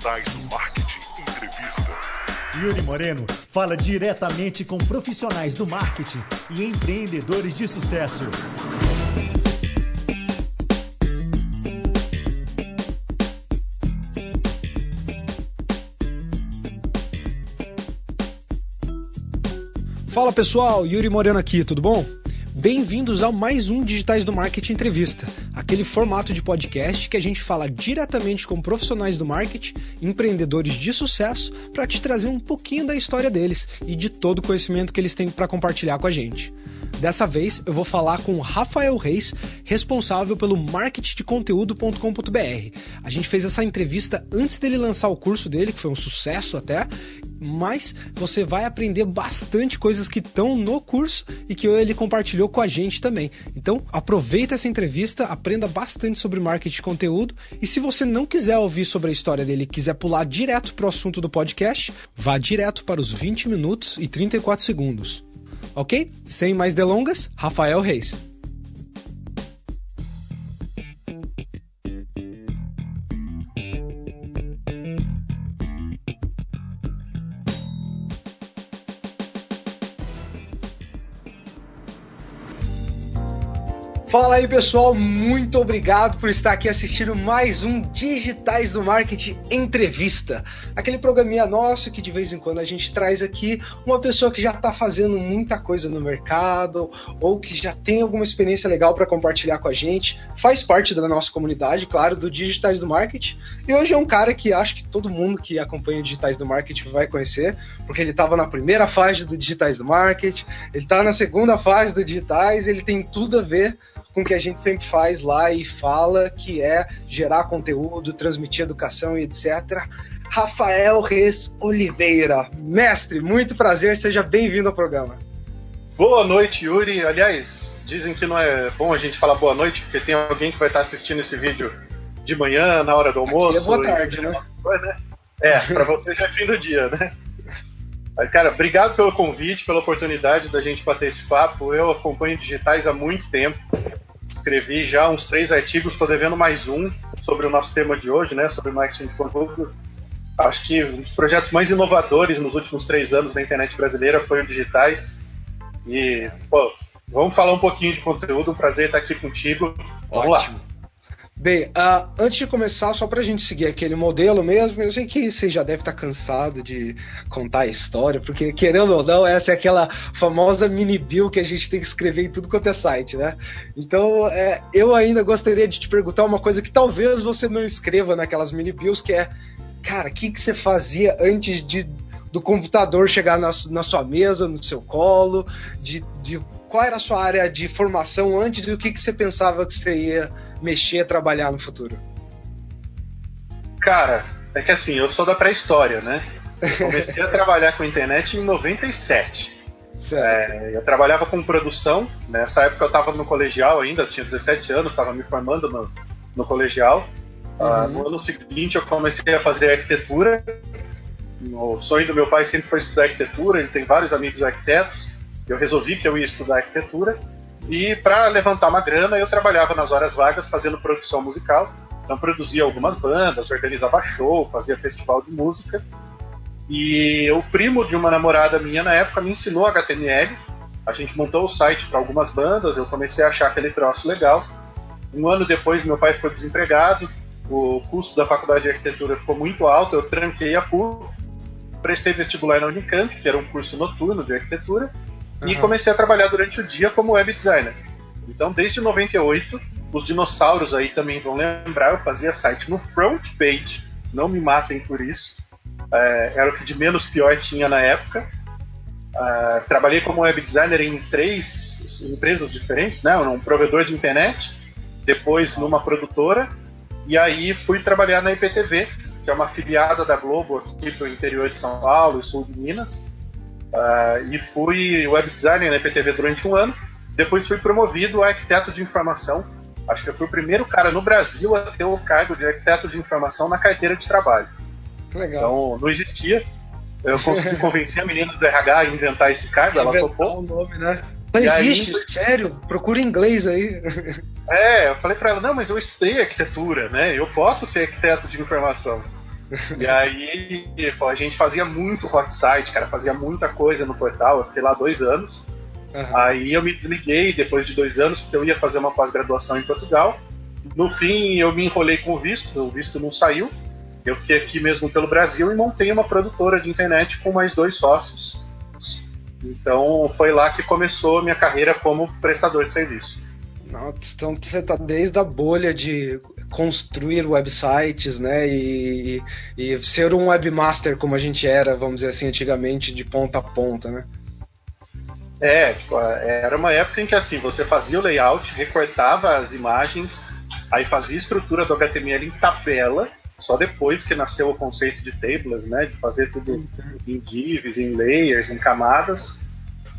Digitais do Marketing Entrevista. Yuri Moreno fala diretamente com profissionais do marketing e empreendedores de sucesso. Fala pessoal, Yuri Moreno aqui, tudo bom? Bem-vindos a mais um Digitais do Marketing Entrevista, aquele formato de podcast que a gente fala diretamente com profissionais do marketing, empreendedores de sucesso, para te trazer um pouquinho da história deles e de todo o conhecimento que eles têm para compartilhar com a gente. Dessa vez eu vou falar com Rafael Reis, responsável pelo marketingdeconteúdo.com.br. A gente fez essa entrevista antes dele lançar o curso dele, que foi um sucesso até, mas você vai aprender bastante coisas que estão no curso e que ele compartilhou com a gente também. Então, aproveita essa entrevista, aprenda bastante sobre marketing de conteúdo e se você não quiser ouvir sobre a história dele quiser pular direto para o assunto do podcast, vá direto para os 20 minutos e 34 segundos. Ok? Sem mais delongas, Rafael Reis. Fala aí pessoal, muito obrigado por estar aqui assistindo mais um Digitais do Marketing Entrevista. Aquele programinha nosso que de vez em quando a gente traz aqui uma pessoa que já está fazendo muita coisa no mercado ou que já tem alguma experiência legal para compartilhar com a gente, faz parte da nossa comunidade, claro, do Digitais do Marketing. E hoje é um cara que acho que todo mundo que acompanha o Digitais do Marketing vai conhecer, porque ele estava na primeira fase do Digitais do Marketing, ele está na segunda fase do Digitais, ele tem tudo a ver com o que a gente sempre faz lá e fala, que é gerar conteúdo, transmitir educação e etc. Rafael Reis Oliveira. Mestre, muito prazer, seja bem-vindo ao programa. Boa noite, Yuri. Aliás, dizem que não é bom a gente falar boa noite, porque tem alguém que vai estar assistindo esse vídeo de manhã, na hora do almoço. Aqui é boa tarde, né? né? É, pra você já é fim do dia, né? Mas, cara, obrigado pelo convite, pela oportunidade da gente bater esse papo. Eu acompanho digitais há muito tempo. Escrevi já uns três artigos, estou devendo mais um sobre o nosso tema de hoje, né? Sobre marketing de conteúdo. Acho que um dos projetos mais inovadores nos últimos três anos da internet brasileira foi o Digitais. E, pô, vamos falar um pouquinho de conteúdo. Um prazer estar aqui contigo. Vamos Ótimo. lá. Bem, uh, antes de começar, só pra gente seguir aquele modelo mesmo, eu sei que você já deve estar cansado de contar a história, porque querendo ou não, essa é aquela famosa mini bill que a gente tem que escrever em tudo quanto é site, né? Então, é, eu ainda gostaria de te perguntar uma coisa que talvez você não escreva naquelas mini bills, que é, cara, o que, que você fazia antes de, do computador chegar na, na sua mesa, no seu colo, de, de qual era a sua área de formação antes e o que, que você pensava que você ia mexer, trabalhar no futuro? Cara, é que assim, eu sou da pré-história, né? Eu comecei a trabalhar com internet em 97. É, eu trabalhava com produção, nessa época eu estava no colegial ainda, eu tinha 17 anos, estava me formando no, no colegial. Uhum. Uh, no ano seguinte eu comecei a fazer arquitetura. O sonho do meu pai sempre foi estudar arquitetura, ele tem vários amigos arquitetos. Eu resolvi que eu ia estudar arquitetura. E para levantar uma grana, eu trabalhava nas horas vagas fazendo produção musical. Então produzia algumas bandas, organizava show, fazia festival de música. E o primo de uma namorada minha na época me ensinou HTML. A gente montou o site para algumas bandas, eu comecei a achar aquele troço legal. Um ano depois, meu pai ficou desempregado, o custo da faculdade de arquitetura ficou muito alto, eu tranquei a PUC, prestei vestibular na Unicamp, que era um curso noturno de arquitetura, uhum. e comecei a trabalhar durante o dia como web designer. Então, desde 98, os dinossauros aí também vão lembrar, eu fazia site no front page, não me matem por isso, é, era o que de menos pior tinha na época. Uh, trabalhei como web designer em três empresas diferentes, né? Um provedor de internet, depois numa produtora, e aí fui trabalhar na IPTV, que é uma afiliada da Globo aqui do interior de São Paulo e sul de Minas. Uh, e fui web designer na IPTV durante um ano. Depois fui promovido a arquiteto de informação. Acho que eu fui o primeiro cara no Brasil a ter o cargo de arquiteto de informação na carteira de trabalho. Legal. Então não existia. Eu consegui convencer a menina do RH a inventar esse cargo, ela topou. o nome, né? Não existe, aí, sério, procura inglês aí. É, eu falei para ela, não, mas eu estudei arquitetura, né? Eu posso ser arquiteto de informação. E aí, a gente fazia muito hot site, cara, fazia muita coisa no portal. Eu fiquei lá dois anos. Uhum. Aí eu me desliguei depois de dois anos, porque eu ia fazer uma pós-graduação em Portugal. No fim, eu me enrolei com o visto, o visto não saiu. Eu fiquei aqui mesmo pelo Brasil e montei uma produtora de internet com mais dois sócios. Então foi lá que começou a minha carreira como prestador de serviço. Então você está desde a bolha de construir websites, né, e, e, ser um webmaster como a gente era, vamos dizer assim, antigamente, de ponta a ponta, né? É, tipo, era uma época em que assim, você fazia o layout, recortava as imagens, aí fazia a estrutura do HTML em tabela, só depois que nasceu o conceito de tables, né, de fazer tudo em divs, em layers, em camadas.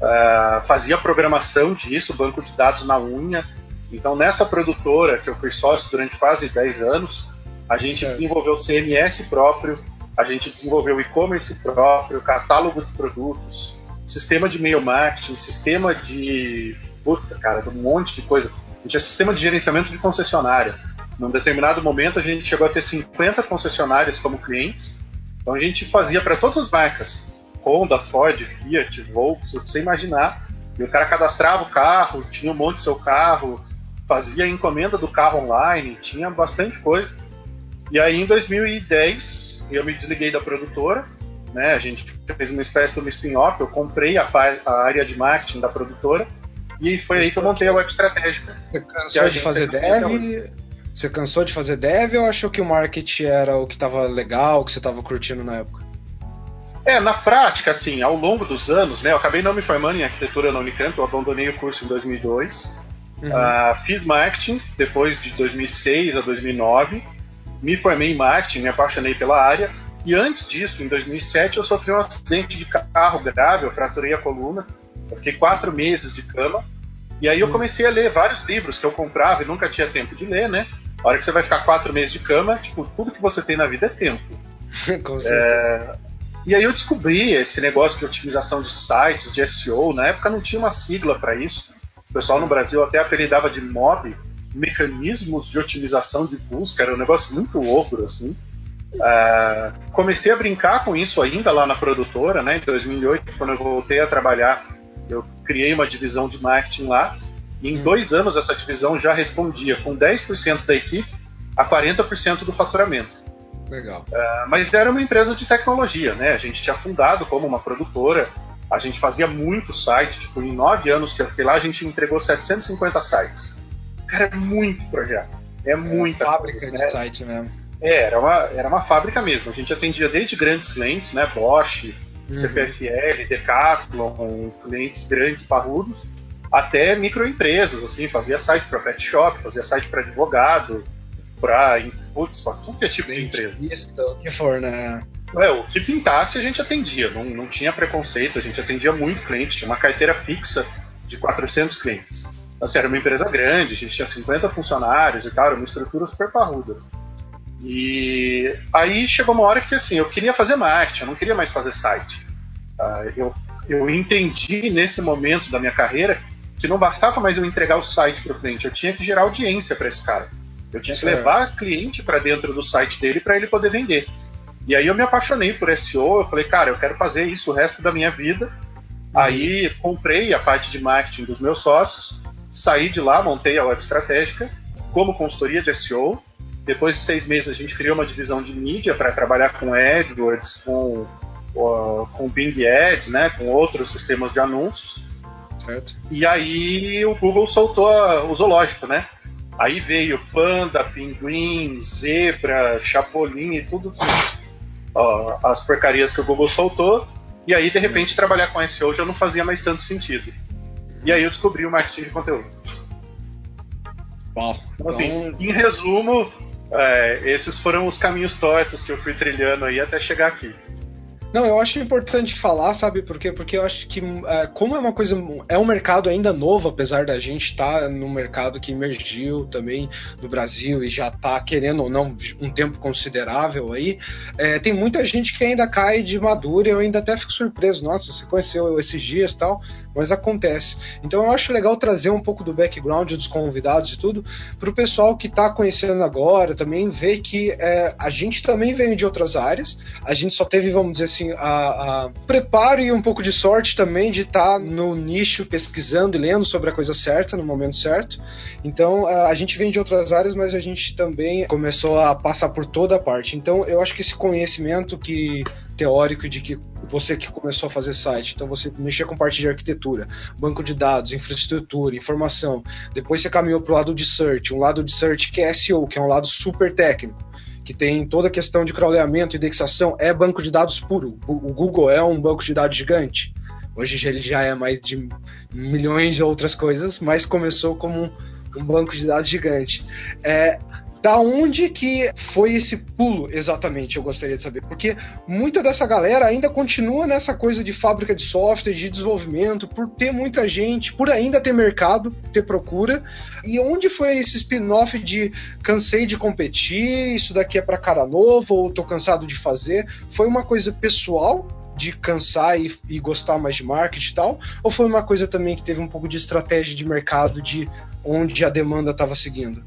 Uh, fazia programação disso, banco de dados na unha. Então, nessa produtora, que eu fui sócio durante quase 10 anos, a gente certo. desenvolveu CMS próprio, a gente desenvolveu e-commerce próprio, catálogo de produtos, sistema de e-mail marketing, sistema de. Puta, cara, um monte de coisa. A gente tinha sistema de gerenciamento de concessionária. Num determinado momento, a gente chegou a ter 50 concessionárias como clientes. Então, a gente fazia para todas as marcas: Honda, Ford, Fiat, Volkswagen, você imaginar. E o cara cadastrava o carro, tinha um monte do seu carro, fazia encomenda do carro online, tinha bastante coisa. E aí, em 2010, eu me desliguei da produtora né? A gente fez uma espécie de spin-off, eu comprei a, a, área de marketing da produtora e foi aí que eu montei a web estratégica. Você cansou de fazer dev? Você cansou de fazer dev ou achou que o marketing era o que estava legal, que você estava curtindo na época? É, na prática, assim, ao longo dos anos, né, eu acabei não me formando em arquitetura na Unicamp, eu abandonei o curso em 2002, uhum. uh, fiz marketing depois de 2006 a 2009, me formei em marketing, me apaixonei pela área, e antes disso, em 2007, eu sofri um acidente de carro grave, eu fraturei a coluna, eu fiquei quatro meses de cama. E aí eu hum. comecei a ler vários livros que eu comprava e nunca tinha tempo de ler, né? A hora que você vai ficar quatro meses de cama, tipo, tudo que você tem na vida é tempo. Com certeza. É... E aí eu descobri esse negócio de otimização de sites, de SEO. Na época não tinha uma sigla para isso. O pessoal no Brasil até apelidava de MOB, mecanismos de otimização de busca. Era um negócio muito ogro, assim. Uh, comecei a brincar com isso ainda lá na produtora, né? Em 2008, quando eu voltei a trabalhar, eu criei uma divisão de marketing lá. E em hum. dois anos essa divisão já respondia com 10% da equipe a 40% do faturamento. Legal. Uh, mas era uma empresa de tecnologia, né? A gente tinha fundado como uma produtora, a gente fazia muito site, tipo, em nove anos que eu fiquei lá, a gente entregou 750 sites. Cara, é muito projeto. É, é muita fábrica coisa, de né? site mesmo. É, era uma, era uma fábrica mesmo. A gente atendia desde grandes clientes, né? Bosch, uhum. CPFL, Decathlon, clientes grandes, parrudos, até microempresas, assim, fazia site para pet shop, fazia site para advogado, para putz, tudo que é tipo de empresa. Isso, o que for, né? É, o que pintasse a gente atendia, não, não tinha preconceito, a gente atendia muito cliente, tinha uma carteira fixa de 400 clientes. Então, assim, era uma empresa grande, a gente tinha 50 funcionários e tal, era uma estrutura super parruda. E aí chegou uma hora que assim, eu queria fazer marketing, eu não queria mais fazer site. Uh, eu, eu entendi nesse momento da minha carreira que não bastava mais eu entregar o site para o cliente, eu tinha que gerar audiência para esse cara. Eu tinha que levar cliente para dentro do site dele para ele poder vender. E aí eu me apaixonei por SEO, eu falei, cara, eu quero fazer isso o resto da minha vida. Aí comprei a parte de marketing dos meus sócios, saí de lá, montei a web estratégica como consultoria de SEO depois de seis meses, a gente criou uma divisão de mídia para trabalhar com AdWords, com, com Bing Ads, né, com outros sistemas de anúncios. Certo. E aí o Google soltou a, o zoológico, né? Aí veio panda, pinguim, zebra, chapolim e tudo as porcarias que o Google soltou. E aí, de repente, trabalhar com SEO já não fazia mais tanto sentido. E aí eu descobri o marketing de conteúdo. Bom, então, assim, então... em resumo, é, esses foram os caminhos tortos que eu fui trilhando aí até chegar aqui. Não, eu acho importante falar, sabe por quê? Porque eu acho que, é, como é uma coisa. É um mercado ainda novo, apesar da gente estar tá no mercado que emergiu também no Brasil e já está querendo ou não um tempo considerável aí, é, tem muita gente que ainda cai de madura e eu ainda até fico surpreso. Nossa, você conheceu esses dias tal. Mas acontece. Então eu acho legal trazer um pouco do background dos convidados e tudo, para o pessoal que está conhecendo agora também ver que é, a gente também veio de outras áreas, a gente só teve, vamos dizer assim, a, a preparo e um pouco de sorte também de estar tá no nicho pesquisando e lendo sobre a coisa certa no momento certo. Então a gente vem de outras áreas, mas a gente também começou a passar por toda a parte. Então eu acho que esse conhecimento que teórico de que você que começou a fazer site, então você mexia com parte de arquitetura, banco de dados, infraestrutura, informação. Depois você caminhou para o lado de search, um lado de search que é SEO, que é um lado super técnico, que tem toda a questão de crawleamento, indexação, é banco de dados puro. O Google é um banco de dados gigante. Hoje ele já é mais de milhões de outras coisas, mas começou como um, um banco de dados gigante. É, da onde que foi esse pulo exatamente, eu gostaria de saber. Porque muita dessa galera ainda continua nessa coisa de fábrica de software, de desenvolvimento, por ter muita gente, por ainda ter mercado, ter procura. E onde foi esse spin-off de cansei de competir, isso daqui é para cara novo, ou tô cansado de fazer? Foi uma coisa pessoal de cansar e, e, gostar mais de marketing e tal? Ou foi uma coisa também que teve um pouco de estratégia de mercado de onde a demanda estava seguindo?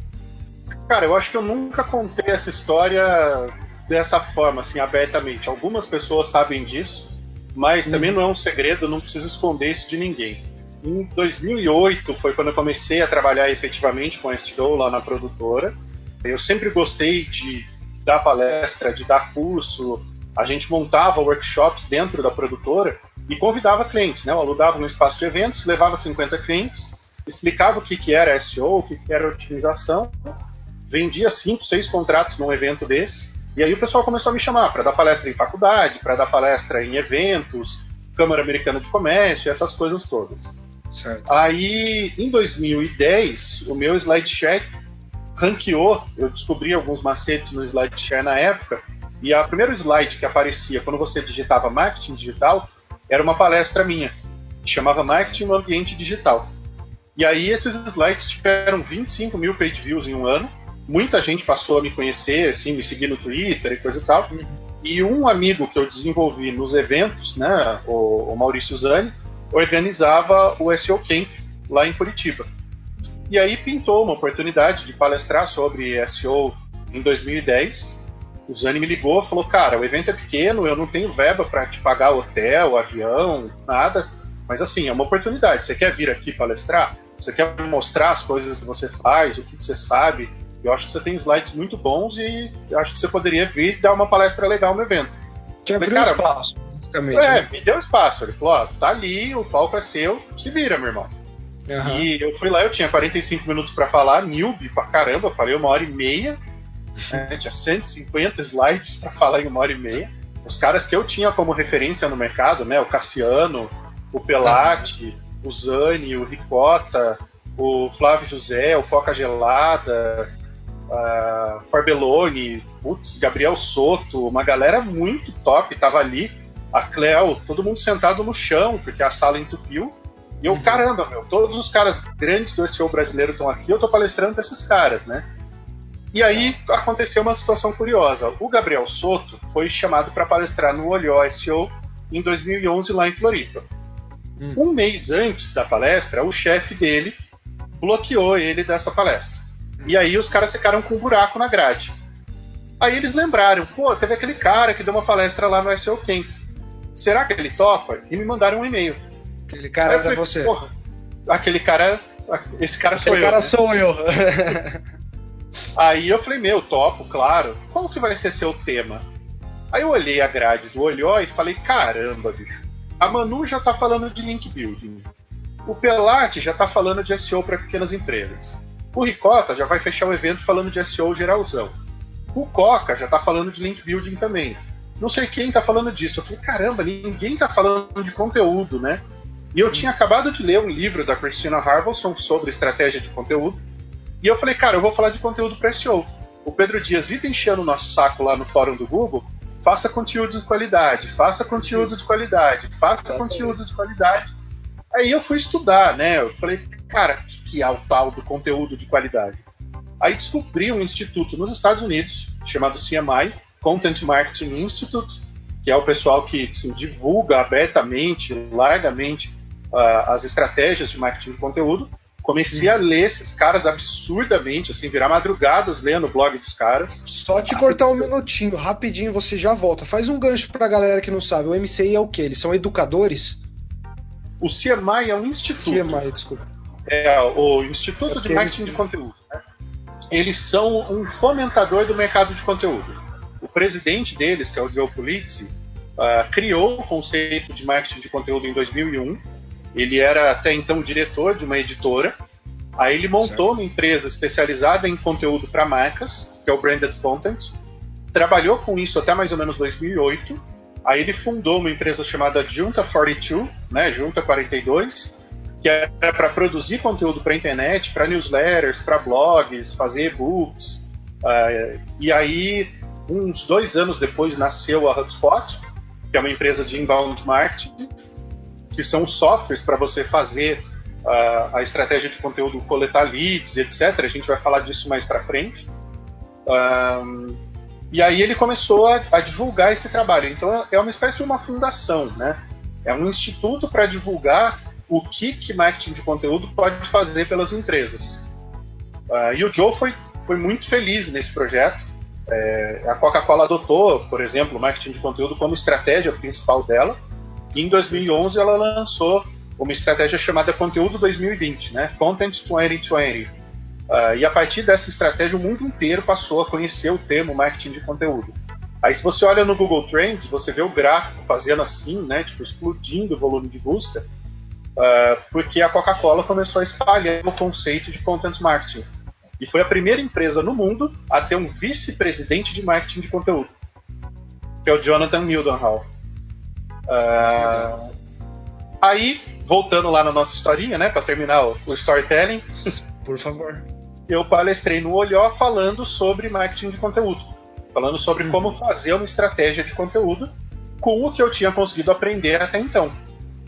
Cara, eu acho que eu nunca contei essa história dessa forma, assim, abertamente. Algumas pessoas sabem disso, mas também uhum. não é um segredo, não preciso esconder isso de ninguém. Em 2008 foi quando eu comecei a trabalhar efetivamente com SEO lá na produtora. Eu sempre gostei de dar palestra, de dar curso. A gente montava workshops dentro da produtora e convidava clientes, né? Eu alugava um espaço de eventos, levava 50 clientes, explicava o que, que era SEO, o que, que era otimização vendia cinco, seis contratos num evento desse. E aí o pessoal começou a me chamar para dar palestra em faculdade, para dar palestra em eventos, Câmara Americana de Comércio, essas coisas todas. Certo. Aí, em 2010, o meu SlideShare ranqueou, eu descobri alguns macetes no SlideShare na época, e a primeiro slide que aparecia quando você digitava marketing digital era uma palestra minha, que chamava Marketing no Ambiente Digital. E aí esses slides tiveram 25 mil page views em um ano, muita gente passou a me conhecer, assim, me seguir no Twitter e coisa e tal. E um amigo que eu desenvolvi nos eventos, né, o, o Maurício Zani, organizava o SEO Camp lá em Curitiba. E aí pintou uma oportunidade de palestrar sobre SEO em 2010. O Zani me ligou e falou: Cara, o evento é pequeno, eu não tenho verba para te pagar hotel, avião, nada. Mas assim, é uma oportunidade. Você quer vir aqui palestrar? Você quer mostrar as coisas que você faz, o que você sabe? Eu acho que você tem slides muito bons e acho que você poderia vir dar uma palestra legal no evento. Te abriu cara, espaço, basicamente. É, né? me deu espaço. Ele falou: ó, tá ali, o palco é seu, se vira, meu irmão. Uhum. E eu fui lá, eu tinha 45 minutos para falar, newbie pra caramba, falei uma hora e meia. Né, tinha 150 slides para falar em uma hora e meia. Os caras que eu tinha como referência no mercado, né? O Cassiano, o Pelati, uhum. o Zani, o Ricota, o Flávio José, o Coca Gelada, uh, Farbelloni, putz, Gabriel Soto, uma galera muito top tava ali. A Cleo, todo mundo sentado no chão, porque a sala entupiu. E eu, uhum. caramba, meu, todos os caras grandes do SEO brasileiro estão aqui, eu tô palestrando pra esses caras, né? E aí aconteceu uma situação curiosa. O Gabriel Soto foi chamado para palestrar no Olho SEO em 2011 lá em Floripa. Hum. Um mês antes da palestra, o chefe dele bloqueou ele dessa palestra. E aí os caras ficaram com um buraco na grade. Aí eles lembraram, pô, teve aquele cara que deu uma palestra lá no SEO Camp. Será que ele topa? E me mandaram um e-mail. Aquele cara era você. Porra, aquele cara. Esse cara sou eu. cara né? sou eu. aí eu falei, meu, topo, claro. Qual que vai ser seu tema? Aí eu olhei a grade do Olhó e falei, caramba, bicho. A Manu já tá falando de link building. O Pelate já tá falando de SEO para pequenas empresas. O Ricota já vai fechar o evento falando de SEO geralzão. O Coca já está falando de link building também. Não sei quem está falando disso. Eu falei, caramba, ninguém está falando de conteúdo, né? E eu tinha acabado de ler um livro da Christina Harvelson sobre estratégia de conteúdo. E eu falei, cara, eu vou falar de conteúdo para SEO. O Pedro Dias vive enchendo o nosso saco lá no fórum do Google. Faça conteúdo de qualidade, faça conteúdo de qualidade, faça conteúdo de qualidade. Aí eu fui estudar, né? Eu falei, cara, o que é o tal do conteúdo de qualidade? Aí descobri um instituto nos Estados Unidos, chamado CMI, Content Marketing Institute, que é o pessoal que assim, divulga abertamente, largamente, uh, as estratégias de marketing de conteúdo. Comecei a ler esses caras absurdamente, assim, virar madrugadas lendo o blog dos caras. Só te assim, cortar um minutinho, rapidinho, você já volta. Faz um gancho pra galera que não sabe. O MCI é o quê? Eles são educadores? O CMI é um instituto. CMI, desculpa. É o Instituto de Marketing de Conteúdo. Né? Eles são um fomentador do mercado de conteúdo. O presidente deles, que é o Joe Pulizzi, uh, criou o conceito de marketing de conteúdo em 2001. Ele era até então diretor de uma editora. Aí ele montou certo. uma empresa especializada em conteúdo para marcas, que é o Branded Content. Trabalhou com isso até mais ou menos 2008. Aí ele fundou uma empresa chamada Junta 42, né, Junta 42, que era para produzir conteúdo para internet, para newsletters, para blogs, fazer e-books. Uh, e aí, uns dois anos depois, nasceu a HubSpot, que é uma empresa de inbound marketing, que são softwares para você fazer uh, a estratégia de conteúdo, coletar leads, etc. A gente vai falar disso mais para frente. Um, e aí ele começou a, a, divulgar esse trabalho. Então é uma espécie de uma fundação, né? É um instituto para divulgar o que, que marketing de conteúdo pode fazer pelas empresas. Uh, e o Joe foi, foi muito feliz nesse projeto. É, a Coca-Cola adotou, por exemplo, o marketing de conteúdo como estratégia principal dela. E em 2011 ela lançou uma estratégia chamada Conteúdo 2020, né? Content 2020. Uh, e a partir dessa estratégia, o mundo inteiro passou a conhecer o termo marketing de conteúdo. Aí, se você olha no Google Trends, você vê o gráfico fazendo assim, né? Tipo, explodindo o volume de busca, uh, porque a Coca-Cola começou a espalhar o conceito de content marketing. E foi a primeira empresa no mundo a ter um vice-presidente de marketing de conteúdo, que é o Jonathan Mildenhall. Uh, aí, voltando lá na nossa historinha, né, para terminar o, o, storytelling. Por favor. Eu palestrei no Olhó falando sobre marketing de conteúdo, falando sobre como uhum. fazer uma estratégia de conteúdo com o que eu tinha conseguido aprender até então.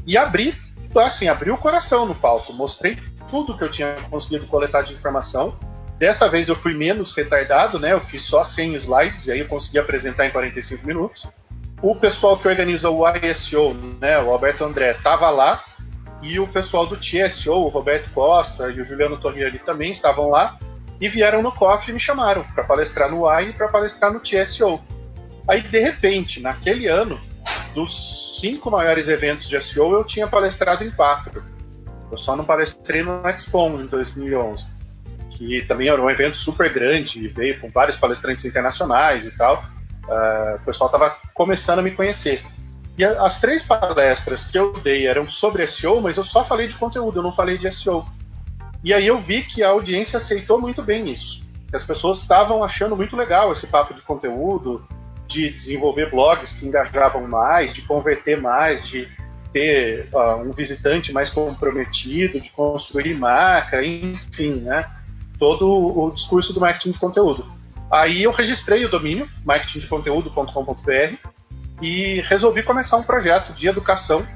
E abri, assim, abri o coração no palco, mostrei tudo que eu tinha conseguido coletar de informação Dessa vez eu fui menos retardado, né? Eu fiz só 100 slides e aí eu consegui apresentar em 45 minutos. O pessoal que organiza o ISO, né, o Alberto André, estava lá e o pessoal do TSO, o Roberto Costa e o Juliano Torriani também estavam lá e vieram no COF e me chamaram para palestrar no AI e para palestrar no TSO. Aí, de repente, naquele ano, dos cinco maiores eventos de SEO, eu tinha palestrado em quatro. Eu só não palestrei no Expo em 2011 que também era um evento super grande, veio com vários palestrantes internacionais e tal. Uh, o pessoal estava começando a me conhecer. E a, as três palestras que eu dei eram sobre SEO, mas eu só falei de conteúdo, eu não falei de SEO. E aí eu vi que a audiência aceitou muito bem isso. Que as pessoas estavam achando muito legal esse papo de conteúdo, de desenvolver blogs que engajavam mais, de converter mais, de ter uh, um visitante mais comprometido, de construir marca, enfim, né? todo o discurso do marketing de conteúdo. Aí eu registrei o domínio, marketingdeconteúdo.com.br, e resolvi começar um projeto de educação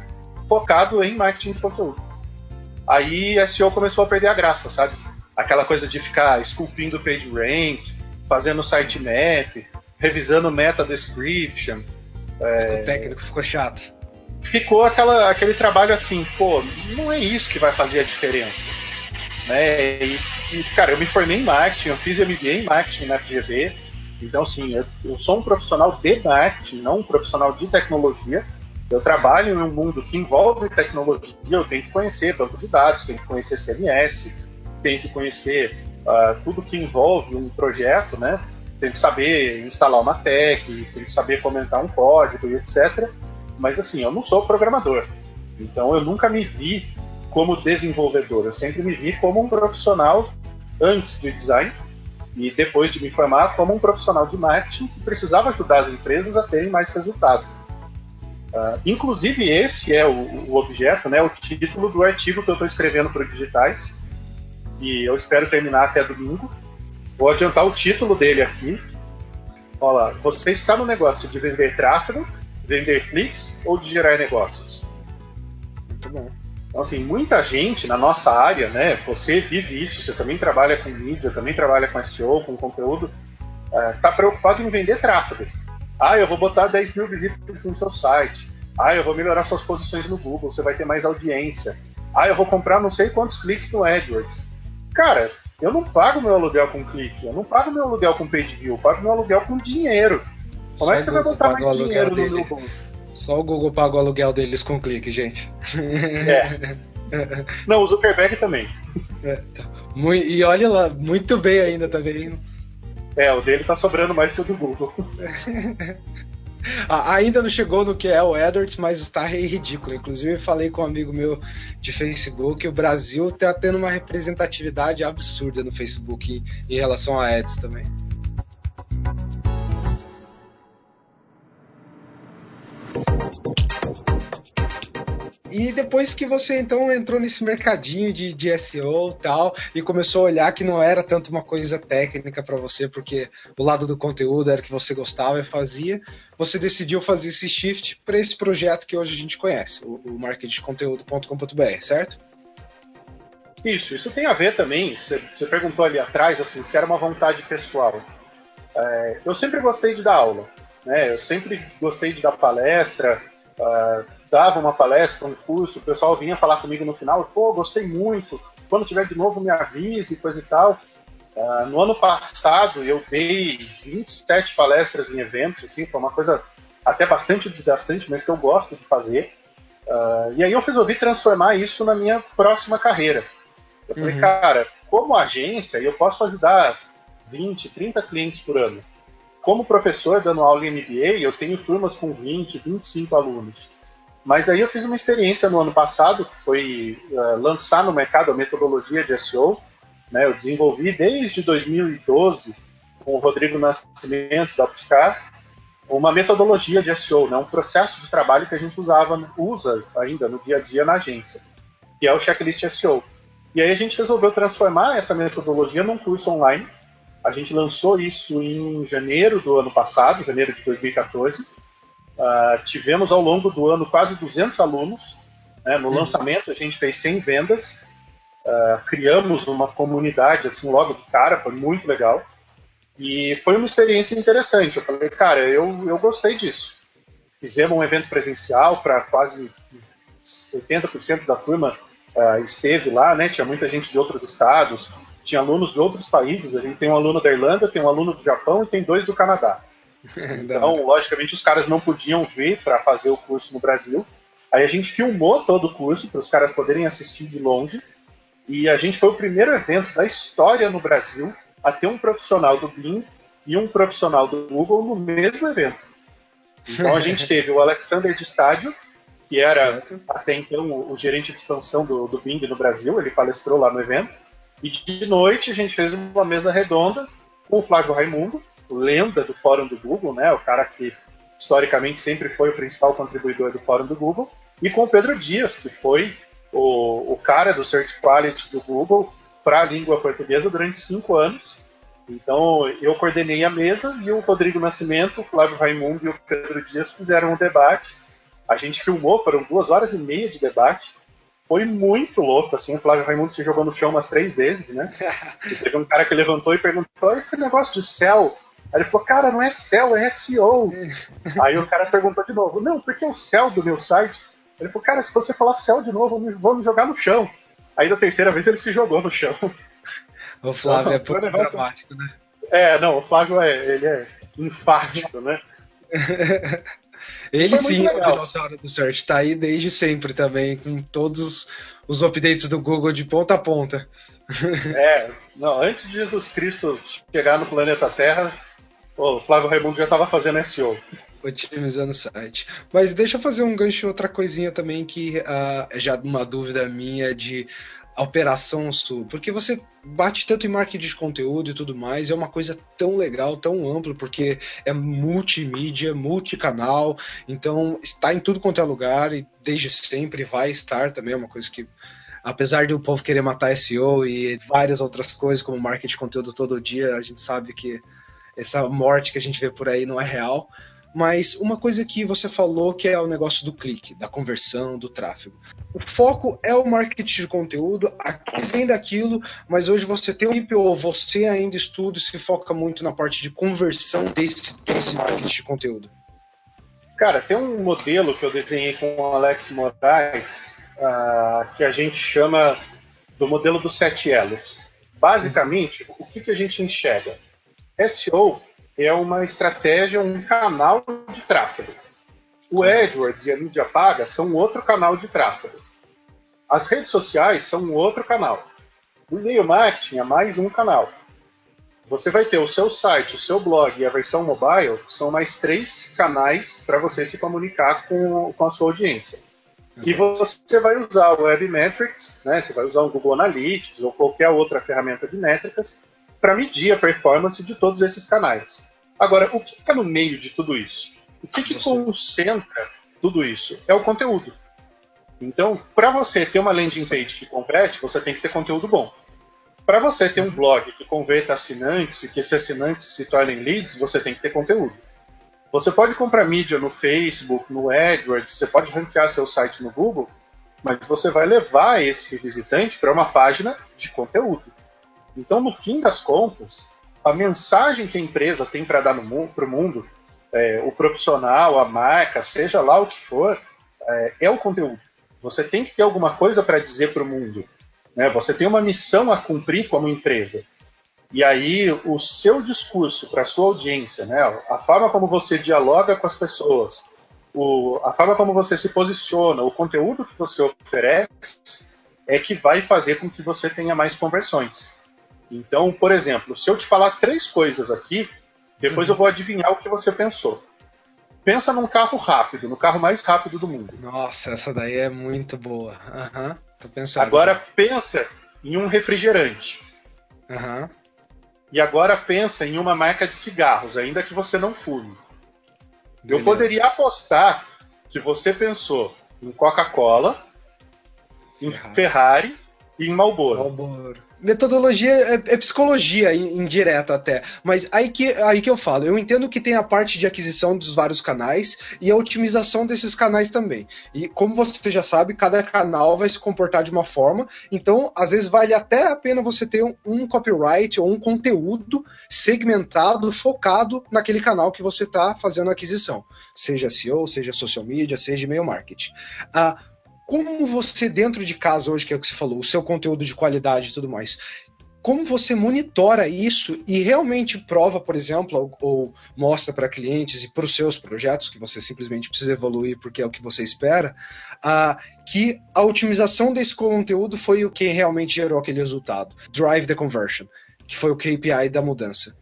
focado em marketing de conteúdo. Aí SEO começou a perder a graça, sabe? Aquela coisa de ficar esculpindo page rank, fazendo sitemap, revisando meta description. É... O técnico ficou chato. Ficou aquela, aquele trabalho assim, pô, não é isso que vai fazer a diferença né? E, e, cara, eu me formei em marketing, eu fiz MBA em marketing na FGV, então, assim, eu, eu, sou um profissional de marketing, não um profissional de tecnologia. Eu trabalho em um mundo que envolve tecnologia, eu tenho que conhecer banco de dados, tenho que conhecer CMS, tenho que conhecer uh, tudo que envolve um projeto, né? Tenho que saber instalar uma tech, tenho que saber comentar um código e etc. Mas, assim, eu não sou programador. Então, eu nunca me vi como desenvolvedor. Eu sempre me vi como um profissional antes de design e depois de me formar como um profissional de marketing que precisava ajudar as empresas a terem mais resultado. Uh, inclusive esse é o, o, objeto, né, o título do artigo que eu estou escrevendo para o Digitais e eu espero terminar até domingo. Vou adiantar o título dele aqui. Olha, você está no negócio de vender tráfego, vender cliques ou de gerar negócios? Muito bom. Então, assim, muita gente na nossa área, né? Você vive isso, você também trabalha com mídia, também trabalha com SEO, com conteúdo, está é, preocupado em vender tráfego. Ah, eu vou botar 10 mil visitas no seu site. Ah, eu vou melhorar suas posições no Google, você vai ter mais audiência. Ah, eu vou comprar não sei quantos cliques no AdWords. Cara, eu não pago meu aluguel com clique, eu não pago meu aluguel com page view, eu pago meu aluguel com dinheiro. Como Só é que você vai botar mais dinheiro no meu bolso? Só o Google paga o aluguel deles com clique, gente. É. Não, o Zuckerberg também. É, tá. E olha lá, muito bem ainda, tá vendo? É, o dele tá sobrando mais que o do Google. Ainda não chegou no que é o AdWords, mas está ridículo. Inclusive, falei com um amigo meu de Facebook que o Brasil está tendo uma representatividade absurda no Facebook em, em relação a ads também. E depois que você então entrou nesse mercadinho de, de SEO tal, e começou a olhar que não era tanto uma coisa técnica para você, porque o lado do conteúdo era que você gostava e fazia, você decidiu fazer esse shift para esse projeto que hoje a gente conhece, o, o marketingconteúdo.com.br, certo? Isso, isso tem a ver também. Você, você, perguntou ali atrás assim, se era uma vontade pessoal. É, eu sempre gostei de dar aula, né? Eu sempre gostei de dar palestra. Uh, dava uma palestra, um curso, o pessoal vinha falar comigo no final, pô, gostei muito, quando tiver de novo me avise, coisa e tal. Uh, no ano passado eu dei 27 palestras em eventos, assim, foi uma coisa até bastante desgastante, mas que eu gosto de fazer. Uh, e aí eu resolvi transformar isso na minha próxima carreira. Eu falei, uhum. cara, como agência, eu posso ajudar 20, 30 clientes por ano. Como professor dando aula em MBA, eu tenho turmas com 20, 25 alunos. Mas aí eu fiz uma experiência no ano passado, foi uh, lançar no mercado a metodologia de SEO. Né? Eu desenvolvi desde 2012 com o Rodrigo Nascimento da Buscar uma metodologia de SEO, né? um processo de trabalho que a gente usava, usa ainda no dia a dia na agência, que é o checklist SEO. E aí a gente resolveu transformar essa metodologia num curso online. A gente lançou isso em janeiro do ano passado, janeiro de 2014 Uh, tivemos ao longo do ano quase 200 alunos. Né? No uhum. lançamento a gente fez 100 vendas. Uh, criamos uma comunidade assim logo de cara, foi muito legal. E foi uma experiência interessante. Eu falei, cara, eu, eu gostei disso. Fizemos um evento presencial para quase 80% da turma uh, esteve lá, né? Tinha muita gente de outros estados, tinha alunos de outros países. A gente tem um aluno da Irlanda, tem um aluno do Japão e tem dois do Canadá. Então, logicamente, os caras não podiam vir para fazer o curso no Brasil. Aí a gente filmou todo o curso para os caras poderem assistir de longe. E a gente foi o primeiro evento da história no Brasil a ter um profissional do Bing e um profissional do Google no mesmo evento. Então a gente teve o Alexander de Estádio, que era certo. até então o, o, gerente de expansão do, do Bing no Brasil, ele palestrou lá no evento. E de noite a gente fez uma mesa redonda com o Flávio Raimundo, lenda do fórum do Google, né? O cara que historicamente sempre foi o principal contribuidor do fórum do Google, e com o Pedro Dias, que foi o, o cara do Search Quality do Google para a língua portuguesa durante cinco anos. Então eu coordenei a mesa e o Rodrigo Nascimento, o Flávio Raimundo e o Pedro Dias fizeram um debate. A gente filmou, foram duas horas e meia de debate. Foi muito louco, assim, o Flávio Raimundo se jogou no chão umas três vezes, né? E teve um cara que levantou e perguntou: esse negócio de céu Aí ele falou, cara, não é céu, é SEO. Aí o cara perguntou de novo, não, porque o céu do meu site. Ele falou, cara, se você falar céu de novo, vou me jogar no chão. Aí da terceira vez ele se jogou no chão. O Flávio é pouco dramático, né? É, não, o Flávio é, ele é enfático, né? ele sim é o dinossauro do search, tá aí desde sempre também, com todos os updates do Google de ponta a ponta. É, não, antes de Jesus Cristo chegar no planeta Terra, o Flávio Raimundo já estava fazendo SEO. Otimizando o site. Mas deixa eu fazer um gancho outra coisinha também que uh, é já uma dúvida minha de operação sul, porque você bate tanto em marketing de conteúdo e tudo mais, é uma coisa tão legal, tão ampla, porque é multimídia, multicanal, então está em tudo quanto é lugar e desde sempre vai estar também, é uma coisa que apesar de o povo querer matar SEO e várias outras coisas como marketing de conteúdo todo dia, a gente sabe que essa morte que a gente vê por aí não é real. Mas uma coisa que você falou que é o negócio do clique, da conversão, do tráfego. O foco é o marketing de conteúdo, aqui vem daquilo, mas hoje você tem um IPO, você ainda estuda e se foca muito na parte de conversão desse, desse marketing de conteúdo. Cara, tem um modelo que eu desenhei com o Alex Moraes uh, que a gente chama do modelo dos sete elos. Basicamente, o que, que a gente enxerga? SEO é uma estratégia, um canal de tráfego. O AdWords e a mídia paga são outro canal de tráfego. As redes sociais são outro canal. O e-mail marketing é mais um canal. Você vai ter o seu site, o seu blog e a versão mobile, são mais três canais para você se comunicar com, com a sua audiência. Exato. E você vai usar o Web Metrics, né? você vai usar o Google Analytics ou qualquer outra ferramenta de métricas para medir a performance de todos esses canais. Agora, o que fica no meio de tudo isso? O que, que concentra tudo isso? É o conteúdo. Então, para você ter uma landing page que converte, você tem que ter conteúdo bom. Para você ter um blog que converta assinantes e que esses assinantes se tornem leads, você tem que ter conteúdo. Você pode comprar mídia no Facebook, no AdWords, você pode ranquear seu site no Google, mas você vai levar esse visitante para uma página de conteúdo. Então, no fim das contas, a mensagem que a empresa tem para dar para o mundo, é, o profissional, a marca, seja lá o que for, é, é o conteúdo. Você tem que ter alguma coisa para dizer para o mundo. Né? Você tem uma missão a cumprir como empresa. E aí o seu discurso para a sua audiência, né? a forma como você dialoga com as pessoas, o, a forma como você se posiciona, o conteúdo que você oferece, é que vai fazer com que você tenha mais conversões. Então, por exemplo, se eu te falar três coisas aqui, depois uhum. eu vou adivinhar o que você pensou. Pensa num carro rápido, no carro mais rápido do mundo. Nossa, essa daí é muito boa. Uhum, tô pensando. Agora pensa em um refrigerante. Uhum. E agora pensa em uma marca de cigarros, ainda que você não fume. Beleza. Eu poderia apostar que você pensou em Coca-Cola, em Ferrari e em Marlboro. Marlboro metodologia é, é, psicologia indireta até. Mas aí que, aí que eu falo, eu entendo que tem a parte de aquisição dos vários canais e a otimização desses canais também. E como você já sabe, cada canal vai se comportar de uma forma, então às vezes vale até a pena você ter um, um copyright ou um conteúdo segmentado, focado naquele canal que você está fazendo a aquisição. Seja SEO, seja social media, seja e-mail marketing. Ah, como você, dentro de casa, hoje, que é o que você falou, o seu conteúdo de qualidade e tudo mais, como você monitora isso e realmente prova, por exemplo, ou, ou mostra para clientes e para os seus projetos, que você simplesmente precisa evoluir porque é o que você espera, uh, que a otimização desse conteúdo foi o que realmente gerou aquele resultado. Drive the conversion, que foi o KPI da mudança.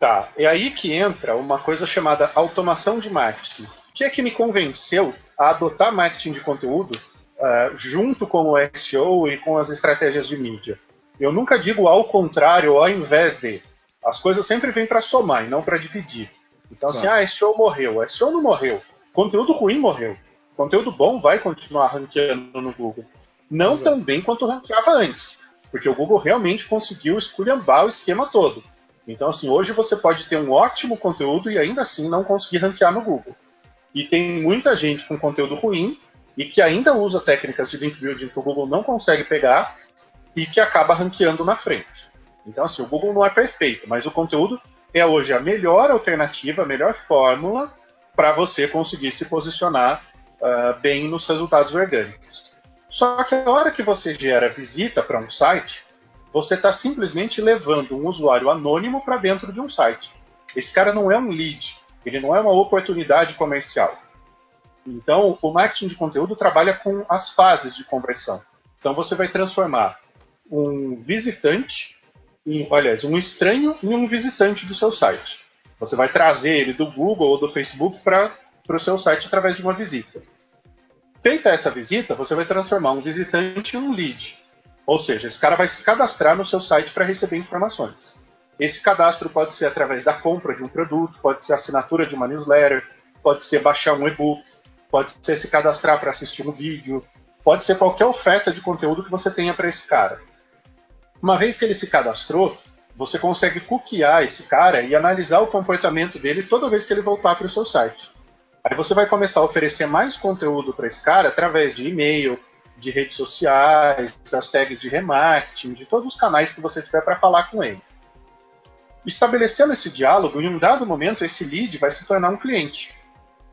Tá, é aí que entra uma coisa chamada automação de marketing. O que é que me convenceu a adotar marketing de conteúdo uh, junto com o SEO e com as estratégias de mídia. Eu nunca digo ao contrário ou ao invés de. As coisas sempre vêm para somar e não para dividir. Então, assim, claro. assim, ah, SEO morreu. SEO não morreu. Conteúdo ruim morreu. Conteúdo bom vai continuar ranqueando no Google. Não Exato. tão bem quanto ranqueava antes. Porque o Google realmente conseguiu esculhambar o esquema todo. Então, assim, hoje você pode ter um ótimo conteúdo e ainda assim não conseguir ranquear no Google. E tem muita gente com conteúdo ruim e que ainda usa técnicas de link building que o Google não consegue pegar e que acaba ranqueando na frente. Então, assim, o Google não é perfeito, mas o conteúdo é hoje a melhor alternativa, a melhor fórmula para você conseguir se posicionar uh, bem nos resultados orgânicos. Só que a hora que você gera visita para um site, você está simplesmente levando um usuário anônimo para dentro de um site. Esse cara não é um lead, ele não é uma oportunidade comercial. Então, o marketing de conteúdo trabalha com as fases de conversão. Então, você vai transformar um visitante, em, aliás, um estranho em um visitante do seu site. Você vai trazer ele do Google ou do Facebook para o seu site através de uma visita. Feita essa visita, você vai transformar um visitante em um lead. Ou seja, esse cara vai se cadastrar no seu site para receber informações. Esse cadastro pode ser através da compra de um produto, pode ser assinatura de uma newsletter, pode ser baixar um e-book, pode ser se cadastrar para assistir um vídeo, pode ser qualquer oferta de conteúdo que você tenha para esse cara. Uma vez que ele se cadastrou, você consegue cookiar esse cara e analisar o comportamento dele toda vez que ele voltar para o seu site. Aí você vai começar a oferecer mais conteúdo para esse cara através de e-mail, de redes sociais, das tags de remarketing, de todos os canais que você tiver para falar com ele. Estabelecendo esse diálogo, em um dado momento, esse lead vai se tornar um cliente.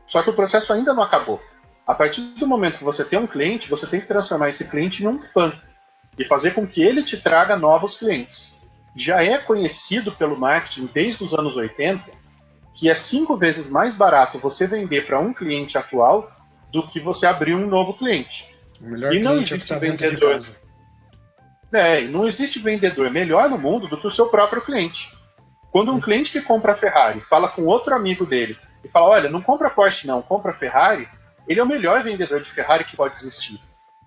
Só que o processo ainda não acabou. A partir do momento que você tem um cliente, você tem que transformar esse cliente em um fã e fazer com que ele te traga novos clientes. Já é conhecido pelo marketing desde os anos 80 que é cinco vezes mais barato você vender para um cliente atual do que você abrir um novo cliente. O melhor e não existe é que tá vendedor. É, não existe vendedor melhor no mundo do que o seu próprio cliente. Quando um cliente que compra a Ferrari fala com outro amigo dele e fala: Olha, não compra Porsche, não, compra Ferrari, ele é o melhor vendedor de Ferrari que pode existir.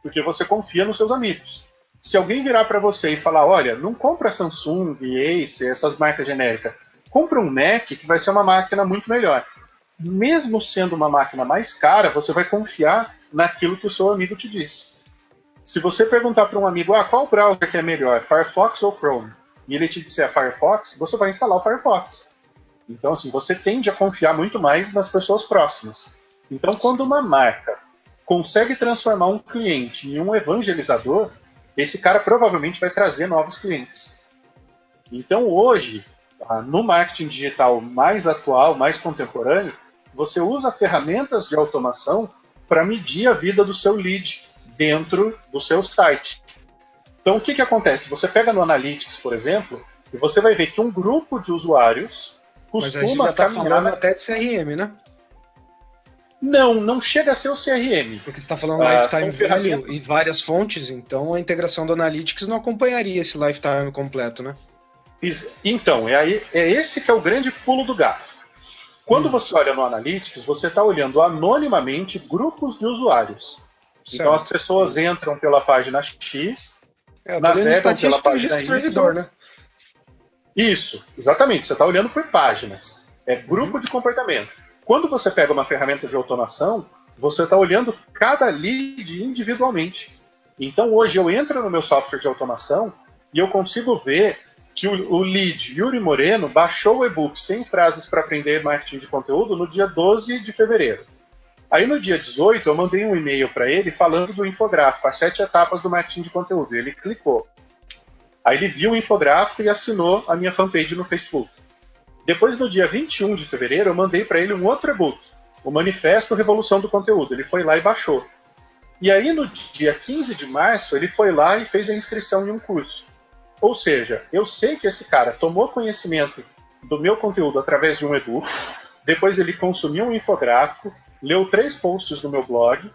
Porque você confia nos seus amigos. Se alguém virar para você e falar: Olha, não compra Samsung, Ace, essas marcas genéricas, compra um Mac que vai ser uma máquina muito melhor mesmo sendo uma máquina mais cara, você vai confiar naquilo que o seu amigo te disse. Se você perguntar para um amigo, ah, qual browser que é melhor, Firefox ou Chrome? E ele te disser Firefox, você vai instalar o Firefox. Então, assim, você tende a confiar muito mais nas pessoas próximas. Então, quando uma marca consegue transformar um cliente em um evangelizador, esse cara provavelmente vai trazer novos clientes. Então, hoje, ah, no marketing digital mais atual, mais contemporâneo, você usa ferramentas de automação para medir a vida do seu lead dentro do seu site. Então, o que, que acontece? Você pega no Analytics, por exemplo, e você vai ver que um grupo de usuários costuma Mas a gente já tá falando até de CRM, né? Não, não chega a ser o CRM. Porque você está falando ah, lifetime value e várias fontes, então a integração do Analytics não acompanharia esse lifetime completo, né? Então, é, aí, é esse que é o grande pulo do gato. Quando hum. você olha no Analytics, você está olhando anonimamente grupos de usuários. Certo. Então as pessoas entram pela página X, é, navegam pela página Y. servidor, né? Isso, exatamente. Você está olhando por páginas. É grupo de comportamento. Quando você pega uma ferramenta de automação, você está olhando cada lead individualmente. Então hoje eu entro no meu software de automação e eu consigo ver que o, o lead Yuri Moreno baixou o e-book 100 frases para aprender marketing de conteúdo no dia 12 de fevereiro. Aí no dia 18 eu mandei um e-mail para ele falando do infográfico, as sete etapas do marketing de conteúdo. Ele clicou. Aí ele viu o infográfico e assinou a minha fanpage no Facebook. Depois, no dia 21 de fevereiro, eu mandei para ele um outro e-book, o Manifesto Revolução do Conteúdo. Ele foi lá e baixou. E aí, no dia 15 de março, ele foi lá e fez a inscrição em um curso. Ou seja, eu sei que esse cara tomou conhecimento do meu conteúdo através de um e-book, depois ele consumiu um infográfico, leu três posts do meu blog,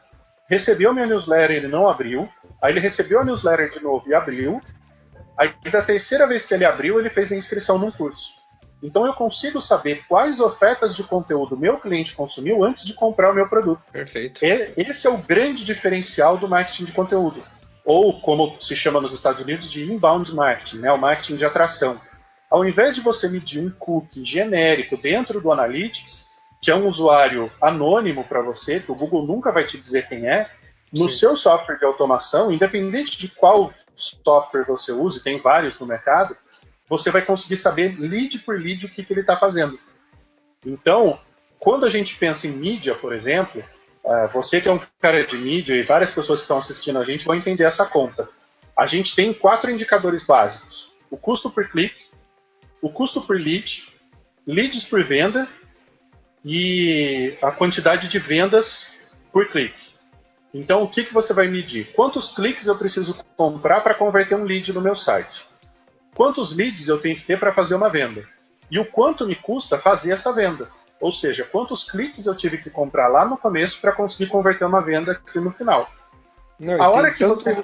recebeu minha newsletter e ele não abriu, aí ele recebeu a newsletter de novo e abriu, aí da terceira vez que ele abriu, ele fez a inscrição num curso. Então eu consigo saber quais ofertas de conteúdo meu cliente consumiu antes de comprar o meu produto. Perfeito. Esse é o grande diferencial do marketing de conteúdo ou como se chama nos Estados Unidos de inbound marketing, né, o marketing de atração. Ao invés de você medir um cookie genérico dentro do Analytics, que é um usuário anônimo para você, que o Google nunca vai te dizer quem é, no Sim. seu software de automação, independente de qual software você use, tem vários no mercado, você vai conseguir saber lead por lead o que, que ele está fazendo. Então, quando a gente pensa em mídia, por exemplo, é, você que é um cara de mídia e várias pessoas que estão assistindo a gente vão entender essa conta. A gente tem quatro indicadores básicos: o custo por clique, o custo por lead, leads por venda e a quantidade de vendas por clique. Então, o que, que você vai medir? Quantos cliques eu preciso comprar para converter um lead no meu site? Quantos leads eu tenho que ter para fazer uma venda? E o quanto me custa fazer essa venda? Ou seja, quantos cliques eu tive que comprar lá no começo para conseguir converter uma venda aqui no final. Não, a hora que tanto... você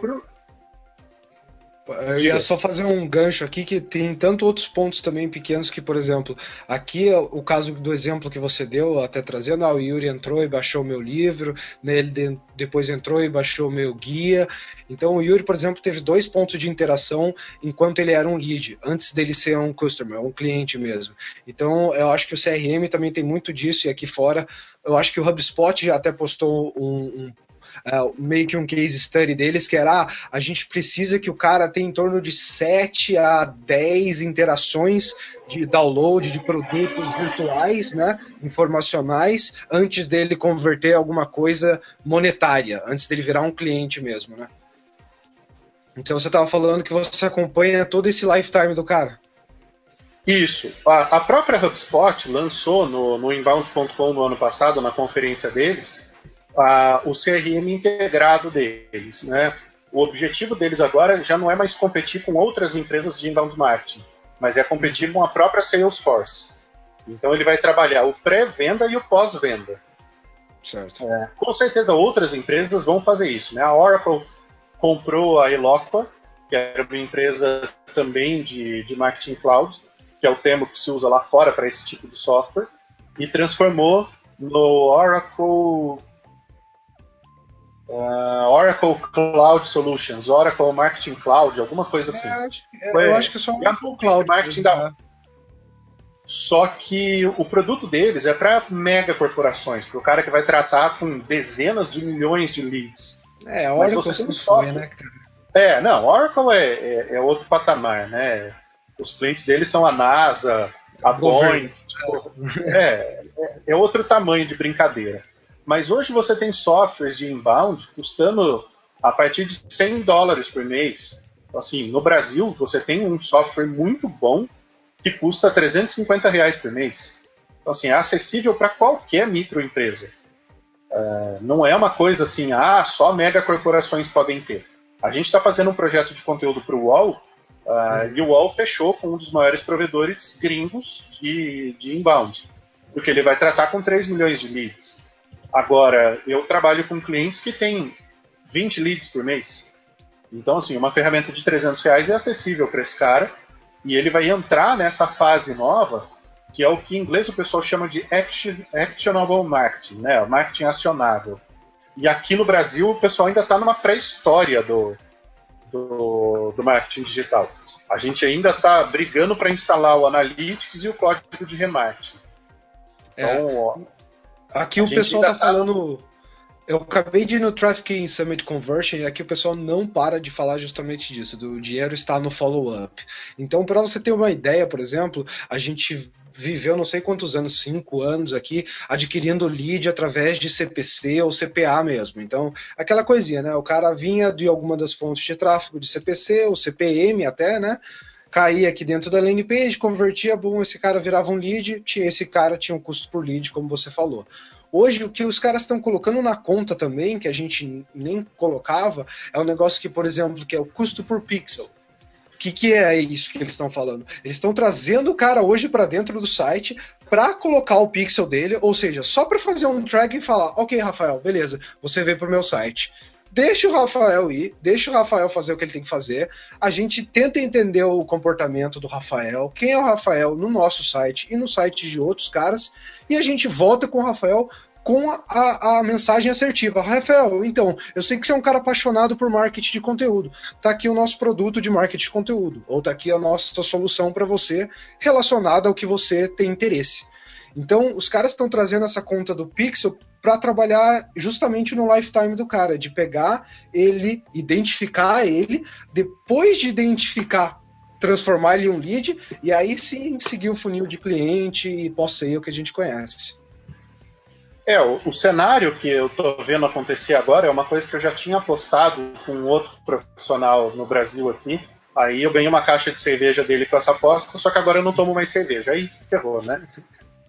eu ia só fazer um gancho aqui que tem tanto outros pontos também pequenos que, por exemplo, aqui o caso do exemplo que você deu, até trazendo, ah, o Yuri entrou e baixou meu livro, né, ele de, depois entrou e baixou meu guia. Então o Yuri, por exemplo, teve dois pontos de interação enquanto ele era um lead, antes dele ser um customer, um cliente mesmo. Então eu acho que o CRM também tem muito disso e aqui fora eu acho que o HubSpot já até postou um uh, meio que um case study deles, que era ah, a gente precisa que o cara tenha em torno de 7 a 10 interações de download de produtos virtuais, né, informacionais, antes dele converter alguma coisa monetária, antes dele virar um cliente mesmo, né? Então você estava falando que você acompanha todo esse lifetime do cara. Isso. A, a própria HubSpot lançou no, no inbound.com no ano passado, na conferência deles, a, o CRM integrado deles. Né? O objetivo deles agora já não é mais competir com outras empresas de inbound marketing, mas é competir com a própria Salesforce. Então ele vai trabalhar o pré-venda e o pós-venda. Certo. É, com certeza outras empresas vão fazer isso. Né? A Oracle comprou a Eloqua, que era uma empresa também de, de marketing cloud, que é o termo que se usa lá fora para esse tipo de software, e transformou no Oracle Uh, Oracle Cloud Solutions, Oracle Marketing Cloud, alguma coisa assim. É, Foi, eu acho que é só Oracle Cloud. Marketing da, só que o produto deles é para mega corporações, para o cara que vai tratar com dezenas de milhões de leads. É, Oracle né, cara? É, não, Oracle é, é, é, outro patamar, né? Os clientes deles são a NASA, a Boeing, tipo, é, é, é outro tamanho de brincadeira. Mas hoje você tem softwares de inbound custando a partir de 100 dólares por mês. Então, assim, no Brasil você tem um software muito bom que custa 350 reais por mês. Então, assim, é acessível para qualquer microempresa. Uh, não é uma coisa assim, ah, só mega corporações podem ter. A gente está fazendo um projeto de conteúdo para o UOL uh, e o UOL fechou com um dos maiores provedores gringos de, de inbound, porque ele vai tratar com 3 milhões de leads. Agora, eu trabalho com clientes que têm 20 leads por mês. Então, assim, uma ferramenta de 300 reais é acessível para esse cara e ele vai entrar nessa fase nova, que é o que em inglês o pessoal chama de action, actionable marketing, né? Marketing acionável. E aqui no Brasil o pessoal ainda está numa pré-história do, do, do, marketing digital. A gente ainda está brigando para instalar o Analytics e o código de remarketing. Então, é. Aqui o pessoal está tá falando eu acabei de ir no Traffic Summit Conversion e aqui o pessoal não para de falar justamente disso, do dinheiro está no follow-up. Então, para você ter uma ideia, por exemplo, a gente viveu não sei quantos anos, cinco anos aqui, adquirindo lead através de CPC ou CPA mesmo. Então, aquela coisinha, né? O cara vinha de alguma das fontes de tráfego de CPC ou CPM até, né? Caía aqui dentro da landing page, convertia, bom, esse cara virava um lead, tinha, esse cara tinha um custo por lead, como você falou. Hoje, o que os caras estão colocando na conta também, que a gente nem colocava, é um negócio que, por exemplo, que é o custo por pixel. O que, que é isso que eles estão falando? Eles estão trazendo o cara hoje para dentro do site para colocar o pixel dele, ou seja, só para fazer um track e falar, ok, Rafael, beleza, você veio para o meu site. Deixa o Rafael ir, deixa o Rafael fazer o que ele tem que fazer. A gente tenta entender o comportamento do Rafael, quem é o Rafael no nosso site e no site de outros caras, e a gente volta com o Rafael com a, a, mensagem assertiva. Rafael, então, eu sei que você é um cara apaixonado por marketing de conteúdo. Tá aqui o nosso produto de marketing de conteúdo, ou tá aqui a nossa solução para você relacionada ao que você tem interesse. Então, os caras estão trazendo essa conta do Pixel para trabalhar justamente no lifetime do cara, de pegar ele, identificar ele, depois de identificar, transformar ele em um lead e aí sim seguir o funil de cliente e pós-sale que a gente conhece. É, o, o, cenário que eu tô vendo acontecer agora é uma coisa que eu já tinha apostado com outro profissional no Brasil aqui. Aí eu ganhei uma caixa de cerveja dele com essa aposta, só que agora eu não tomo mais cerveja. Aí ferrou, né?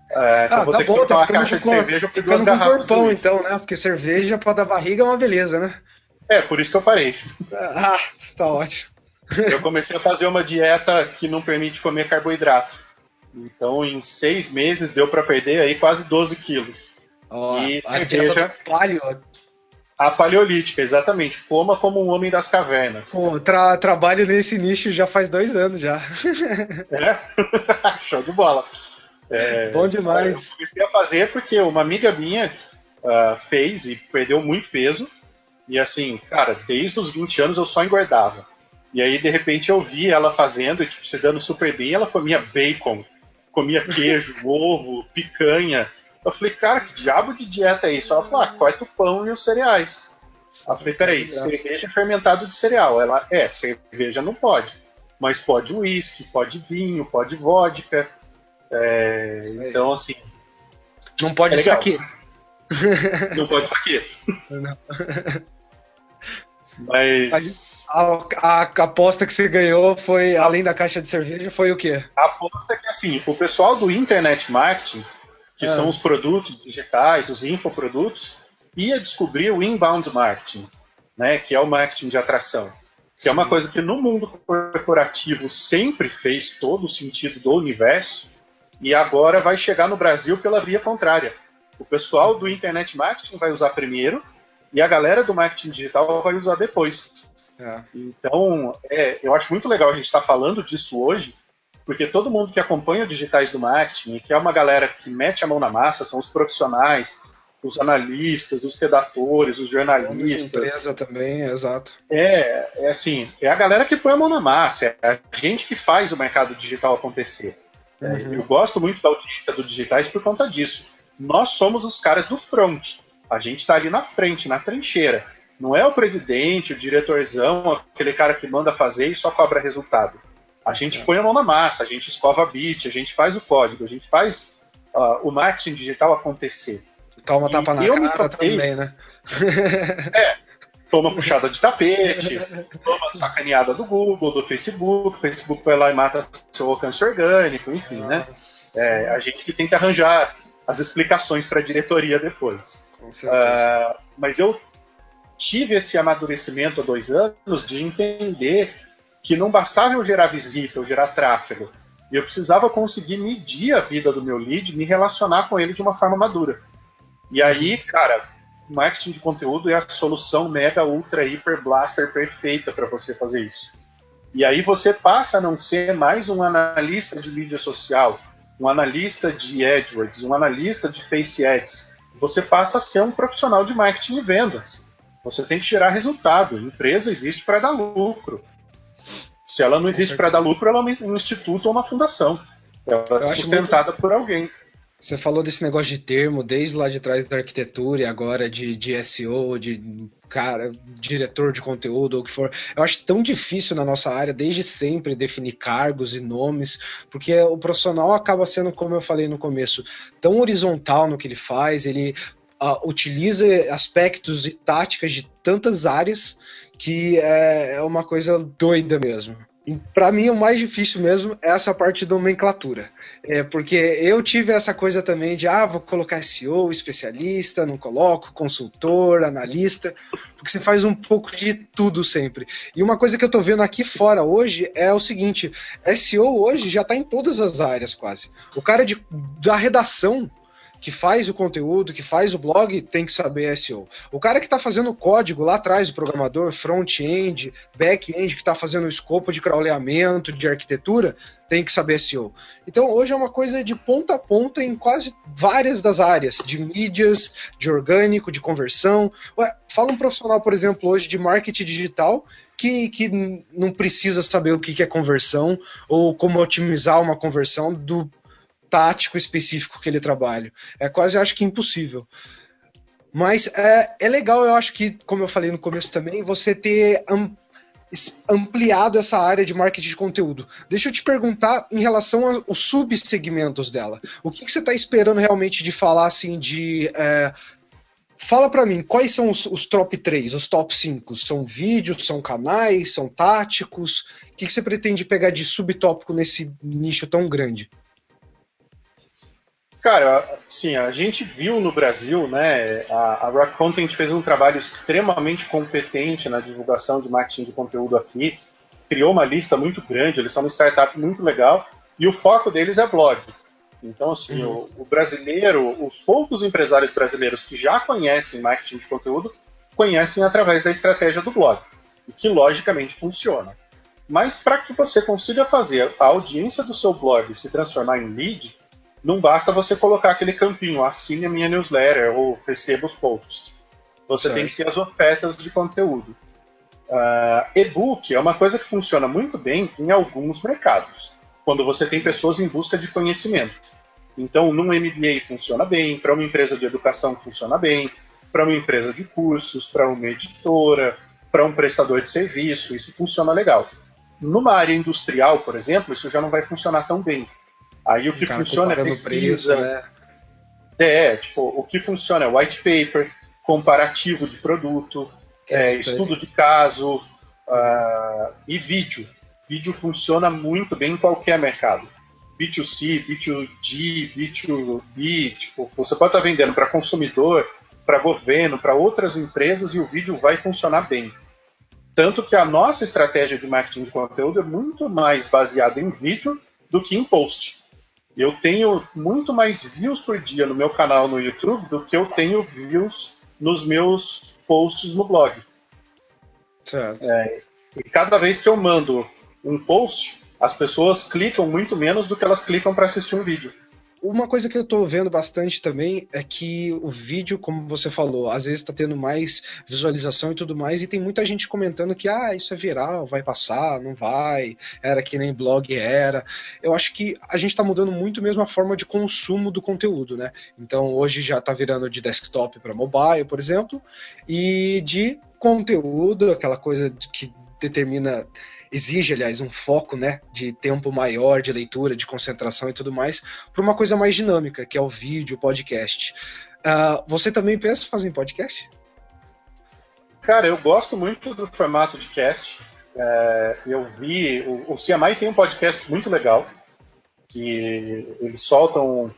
É, então ah, vou tá ter bom, que tomar tá uma caixa com, de cerveja por duas garrafas. corpão, então, né? Porque cerveja para dar barriga é uma beleza, né? É, por isso que eu parei. Ah, tá ótimo. Eu comecei a fazer uma dieta que não permite comer carboidrato. Então, em seis meses, deu para perder aí quase 12 quilos. Oh, e cerveja. Paleo. A paleolítica, exatamente. Coma como um homem das cavernas. Pô, tra trabalho nesse nicho já faz dois anos já. É? Show de bola. É, Bom demais. Eu comecei a fazer porque uma amiga minha uh, fez e perdeu muito peso. E assim, cara, desde os 20 anos eu só engordava. E aí, de repente, eu vi ela fazendo e, tipo, se dando super bem. Ela comia bacon, comia queijo, ovo, picanha. Eu falei, cara, que diabo de dieta é isso? Ela falou, ah, corta o pão e os cereais. Eu falei, peraí, cerveja fermentado de cereal. Ela, é, cerveja não pode. Mas pode uísque, pode vinho, pode vodka. É, então, assim. Não pode é saque. Não pode saque. Mas. A, a, a, aposta que você ganhou foi, além da caixa de cerveja, foi o quê? A aposta é que, assim, o pessoal do Internet Marketing, que é. são os produtos digitais, os infoprodutos, ia descobrir o Inbound Marketing, né, que é o marketing de atração. Que Sim. é uma coisa que no mundo corporativo sempre fez todo o sentido do universo, e agora vai chegar no Brasil pela via contrária. O pessoal do Internet Marketing vai usar primeiro, e a galera do marketing digital vai usar depois. É. Então, é, eu acho muito legal a gente estar tá falando disso hoje, porque todo mundo que acompanha digitais do marketing, que é uma galera que mete a mão na massa, são os profissionais, os analistas, os redatores, os jornalistas. empresa também, exato. É, é assim, é a galera que põe a mão na massa, é a gente que faz o mercado digital acontecer. É, uhum. Eu gosto muito da audiência do digitais por conta disso. Nós somos os caras do front. A gente está ali na frente, na trincheira. Não é o presidente, o diretorzão, aquele cara que manda fazer e só cobra resultado. A gente põe a mão na massa, a gente escova a bit, a gente faz o código, a gente faz uh, o marketing digital acontecer. Toma tapa na cara também, né? é, toma puxada de tapete, toma sacaneada do Google, do Facebook, o Facebook vai lá e mata seu alcance orgânico, enfim, né? Nossa. né? É, a gente que tem que arranjar as explicações para a diretoria depois. Uh, mas eu tive esse amadurecimento há dois anos de entender que não bastava eu gerar visita, eu gerar tráfego. Eu precisava conseguir medir a vida do meu lead, me relacionar com ele de uma forma madura. E aí, cara, marketing de conteúdo é a solução mega, ultra, hiper blaster perfeita para você fazer isso. E aí você passa a não ser mais um analista de mídia social, um analista de AdWords, um analista de Face Ads. Você passa a ser um profissional de marketing e vendas. Você tem que gerar resultado. A empresa existe para dar lucro. Se ela não existe para dar lucro, ela é um instituto ou uma fundação. Ela é sustentada muito... por alguém. Você falou desse negócio de termo, desde lá de trás da arquitetura e agora de, de SEO, de cara, diretor de conteúdo ou o que for. Eu acho tão difícil na nossa área, desde sempre, definir cargos e nomes, porque o profissional acaba sendo, como eu falei no começo, tão horizontal no que ele faz, ele uh, utiliza aspectos e táticas de tantas áreas que é, é uma coisa doida mesmo para mim o mais difícil mesmo é essa parte de nomenclatura. É, porque eu tive essa coisa também de, ah, vou colocar SEO, especialista, não coloco, consultor, analista, porque você faz um pouco de tudo sempre. E uma coisa que eu tô vendo aqui fora hoje é o seguinte, SEO hoje já tá em todas as áreas quase. O cara de, da redação que faz o conteúdo, que faz o blog, tem que saber SEO. O cara que está fazendo o código lá atrás, o programador, front-end, back-end, que está fazendo o escopo de crawleamento, de arquitetura, tem que saber SEO. Então hoje é uma coisa de ponta a ponta em quase várias das áreas, de mídias, de orgânico, de conversão. Ué, fala um profissional, por exemplo, hoje de marketing digital que, que não precisa saber o que é conversão ou como otimizar uma conversão do tático específico que ele trabalha. É quase, acho que, impossível. Mas é, é legal, eu acho que, como eu falei no começo também, você ter ampliado essa área de marketing de conteúdo. Deixa eu te perguntar em relação aos subsegmentos dela. O que, que você está esperando realmente de falar assim de. É, fala para mim, quais são os, os, top 3, os top 5? São vídeos, são canais, são táticos? O que, que você pretende pegar de subtópico nesse nicho tão grande? Cara, sim, a gente viu no Brasil, né? A, a Rock Content fez um trabalho extremamente competente na divulgação de marketing de conteúdo aqui, criou uma lista muito grande, eles são uma startup muito legal, e o foco deles é blog. Então, assim, uhum. o, o, brasileiro, os poucos empresários brasileiros que já conhecem marketing de conteúdo, conhecem através da estratégia do blog, o que logicamente funciona. Mas para que você consiga fazer a audiência do seu blog se transformar em lead, não basta você colocar aquele campinho, assine a minha newsletter ou receba os posts. Você certo. tem que ter as ofertas de conteúdo. Uh, e-book é uma coisa que funciona muito bem em alguns mercados, quando você tem pessoas em busca de conhecimento. Então, num MBA funciona bem, para uma empresa de educação funciona bem, para uma empresa de cursos, para uma editora, para um prestador de serviço, isso funciona legal. Numa área industrial, por exemplo, isso já não vai funcionar tão bem, Aí o que funciona é pesquisa. Preço, né? É, tipo, o que funciona é white paper, comparativo de produto, é, estudo de caso uh, e vídeo. Vídeo funciona muito bem em qualquer mercado. B2C, B2G, B2B, tipo, você pode estar vendendo para consumidor, para governo, para outras empresas e o vídeo vai funcionar bem. Tanto que a nossa estratégia de marketing de conteúdo é muito mais baseada em vídeo do que em post. Eu tenho muito mais views por dia no meu canal no YouTube do que eu tenho views nos meus posts no blog. Certo. É, e cada vez que eu mando um post, as pessoas clicam muito menos do que elas clicam para assistir um vídeo. Uma coisa que eu tô vendo bastante também é que o vídeo, como você falou, às vezes tá tendo mais visualização e tudo mais, e tem muita gente comentando que, ah, isso é viral, vai passar, não vai, era que nem blog era. Eu acho que a gente tá mudando muito mesmo a forma de consumo do conteúdo, né? Então hoje já tá virando de desktop para mobile, por exemplo, e de conteúdo, aquela coisa que determina exige, aliás, um foco né, de tempo maior de leitura, de concentração e tudo mais, para uma coisa mais dinâmica, que é o vídeo, o podcast. Uh, você também pensa em fazer podcast? Cara, eu gosto muito do formato de cast. É, eu vi. O, o CMI tem um podcast muito legal, que eles soltam,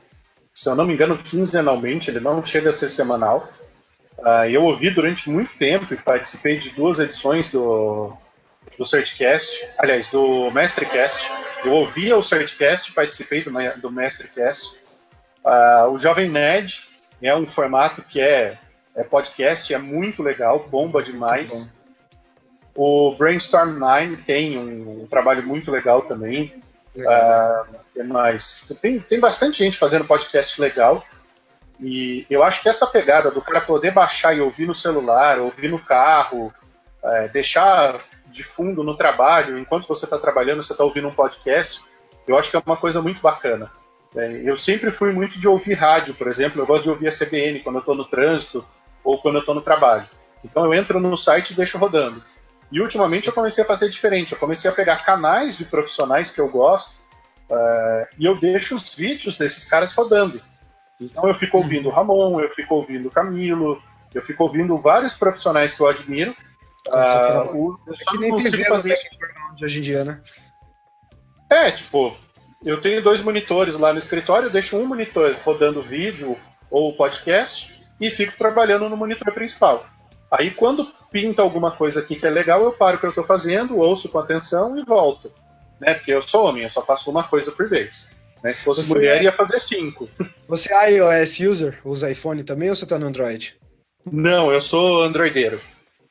se eu não me engano, quinzenalmente, ele não chega a ser semanal. Uh, eu ouvi durante muito tempo e participei de duas edições do, do Certcast, aliás, do Mestrecast. Eu ouvia o Certcast, participei do, do Mestrecast. Uh, o Jovem Nerd é um formato que é, é podcast, é muito legal, bomba demais. O Brainstorm 9 tem um, um, trabalho muito legal também. Legal. Uh, mais? Tem, tem bastante gente fazendo podcast legal. E eu acho que essa pegada do cara poder baixar e ouvir no celular, ouvir no carro, é, deixar de fundo no trabalho, enquanto você está trabalhando, você está ouvindo um podcast, eu acho que é uma coisa muito bacana. É, eu sempre fui muito de ouvir rádio, por exemplo, eu gosto de ouvir a CBN quando eu estou no trânsito ou quando eu estou no trabalho. Então eu entro no site e deixo rodando. E ultimamente eu comecei a fazer diferente, eu comecei a pegar canais de profissionais que eu gosto uh, e eu deixo os vídeos desses caras rodando. Então eu fico ouvindo o Ramon, eu fico ouvindo o Camilo, eu fico ouvindo vários profissionais que eu admiro ah, eu só é não consigo fazer isso hoje em dia, né? É, tipo, eu tenho dois monitores lá no escritório, eu deixo um monitor rodando vídeo ou podcast e fico trabalhando no monitor principal. Aí quando pinta alguma coisa aqui que é legal, eu paro o que eu estou fazendo, ouço com atenção e volto. Né? Porque eu sou homem, eu só faço uma coisa por vez. Né? Se fosse você mulher, é... ia fazer cinco. Você é iOS user? Usa iPhone também ou você está no Android? Não, eu sou androideiro.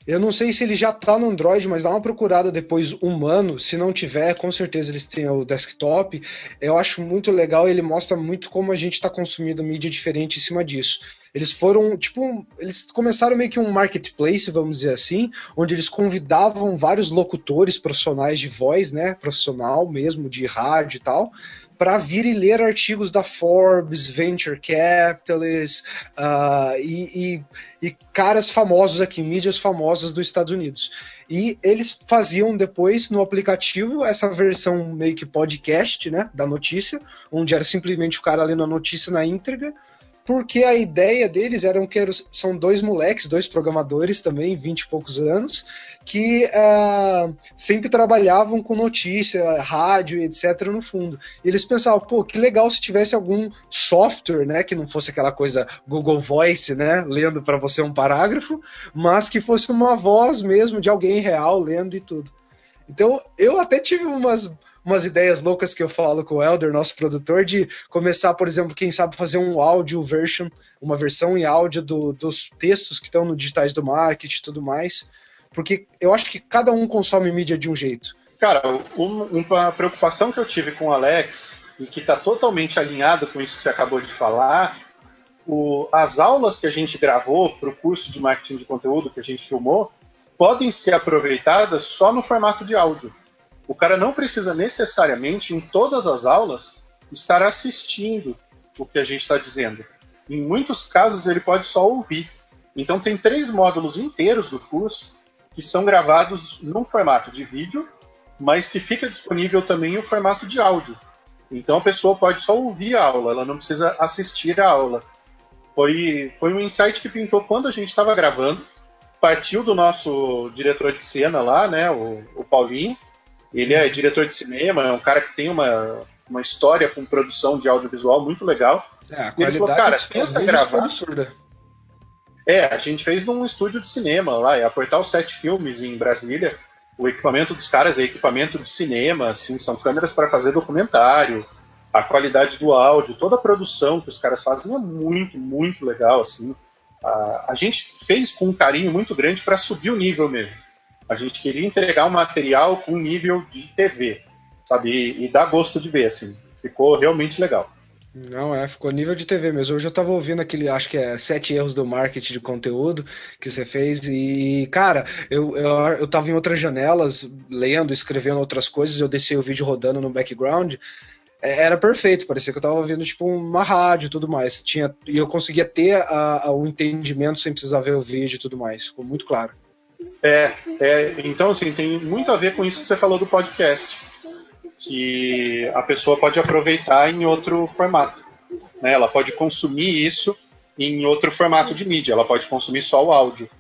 Eu não sei se ele já tá no Android, mas dá uma procurada depois humano. Se não tiver, com certeza eles têm o desktop. Eu acho muito legal, ele mostra muito como a gente está consumindo mídia diferente em cima disso. Eles foram, tipo, eles começaram meio que um marketplace, vamos dizer assim, onde eles convidavam vários locutores profissionais de voz, né, profissional mesmo, de rádio e tal, para vir e ler artigos da Forbes, Venture Capitalist uh, e, e, e, caras famosos aqui, mídias famosas dos Estados Unidos. E eles faziam depois no aplicativo essa versão meio que podcast, né, da notícia, onde era simplesmente o cara lendo a notícia na íntegra porque a ideia deles era que são dois moleques, dois programadores também, vinte e poucos anos, que uh, sempre trabalhavam com notícia, rádio, etc. no fundo. E eles pensavam, pô, que legal se tivesse algum software, né, que não fosse aquela coisa Google Voice, né, lendo para você um parágrafo, mas que fosse uma voz mesmo de alguém real lendo e tudo. Então, eu até tive umas umas ideias loucas que eu falo com o Elder, nosso produtor, de começar, por exemplo, quem sabe fazer um áudio version, uma versão em áudio do, dos textos que estão no digitais do marketing e tudo mais. Porque eu acho que cada um consome mídia de um jeito. Cara, uma preocupação que eu tive com o Alex, e que está totalmente alinhado com isso que você acabou de falar, o, as aulas que a gente gravou para o curso de marketing de conteúdo que a gente filmou podem ser aproveitadas só no formato de áudio. O cara não precisa necessariamente, em todas as aulas, estar assistindo o que a gente está dizendo. Em muitos casos, ele pode só ouvir. Então, tem três módulos inteiros do curso que são gravados num formato de vídeo, mas que fica disponível também em formato de áudio. Então, a pessoa pode só ouvir a aula, ela não precisa assistir a aula. Foi, foi um insight que pintou quando a gente estava gravando. partiu do nosso diretor de cena lá, né, o, o Paulinho. Ele é diretor de cinema, é um cara que tem uma, uma história com produção de audiovisual muito legal. É, a qualidade ele falou, cara, tenta gravar. absurda. É, a gente fez num estúdio de cinema lá, é a Portal 7 Filmes em Brasília. O equipamento dos caras é equipamento de cinema, assim, são câmeras para fazer documentário, a qualidade do áudio, toda a produção que os caras fazem é muito, muito legal, assim. A, a gente fez com um carinho muito grande para subir o nível mesmo. A gente queria entregar um material com um nível de TV, sabe? E, e dá gosto de ver, assim. Ficou realmente legal. Não, é, ficou nível de TV mesmo. Hoje eu tava ouvindo aquele, acho que é Sete Erros do Marketing de Conteúdo que você fez. E, cara, eu, eu, eu tava em outras janelas, lendo, escrevendo outras coisas, eu deixei o vídeo rodando no background. É, era perfeito, parecia que eu tava ouvindo tipo uma rádio e tudo mais. Tinha, e eu conseguia ter o entendimento sem precisar ver o vídeo e tudo mais. Ficou muito claro. É, é, então assim, tem muito a ver com isso que você falou do podcast. Que a pessoa pode aproveitar em outro formato. Né? Ela pode consumir isso em outro formato de mídia, ela pode consumir só o áudio.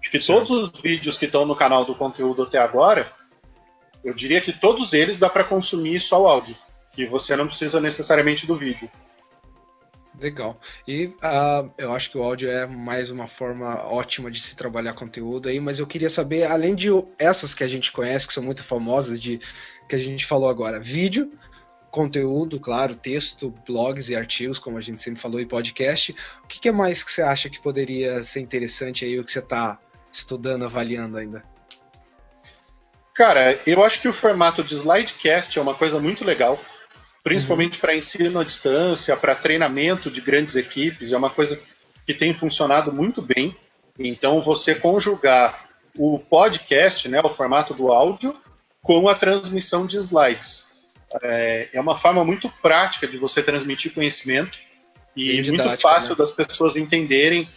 Acho que todos os vídeos que estão no canal do conteúdo até agora, eu diria que todos eles dá para consumir só o áudio que você não precisa necessariamente do vídeo. Legal. E uh, eu acho que o áudio é mais uma forma ótima de se trabalhar conteúdo aí, mas eu queria saber, além de essas que a gente conhece, que são muito famosas, de que a gente falou agora, vídeo, conteúdo, claro, texto, blogs e artigos, como a gente sempre falou, e podcast, o que, que é mais que você acha que poderia ser interessante aí, o que você está estudando, avaliando ainda? Cara, eu acho que o formato de slidecast é uma coisa muito legal principalmente uhum. para ensino à distância, para treinamento de grandes equipes, é uma coisa que tem funcionado muito bem. Então, você conjugar o podcast, né, o formato do áudio, com a transmissão de slides. É, é uma forma muito prática de você transmitir conhecimento e muito fácil né? das pessoas entenderem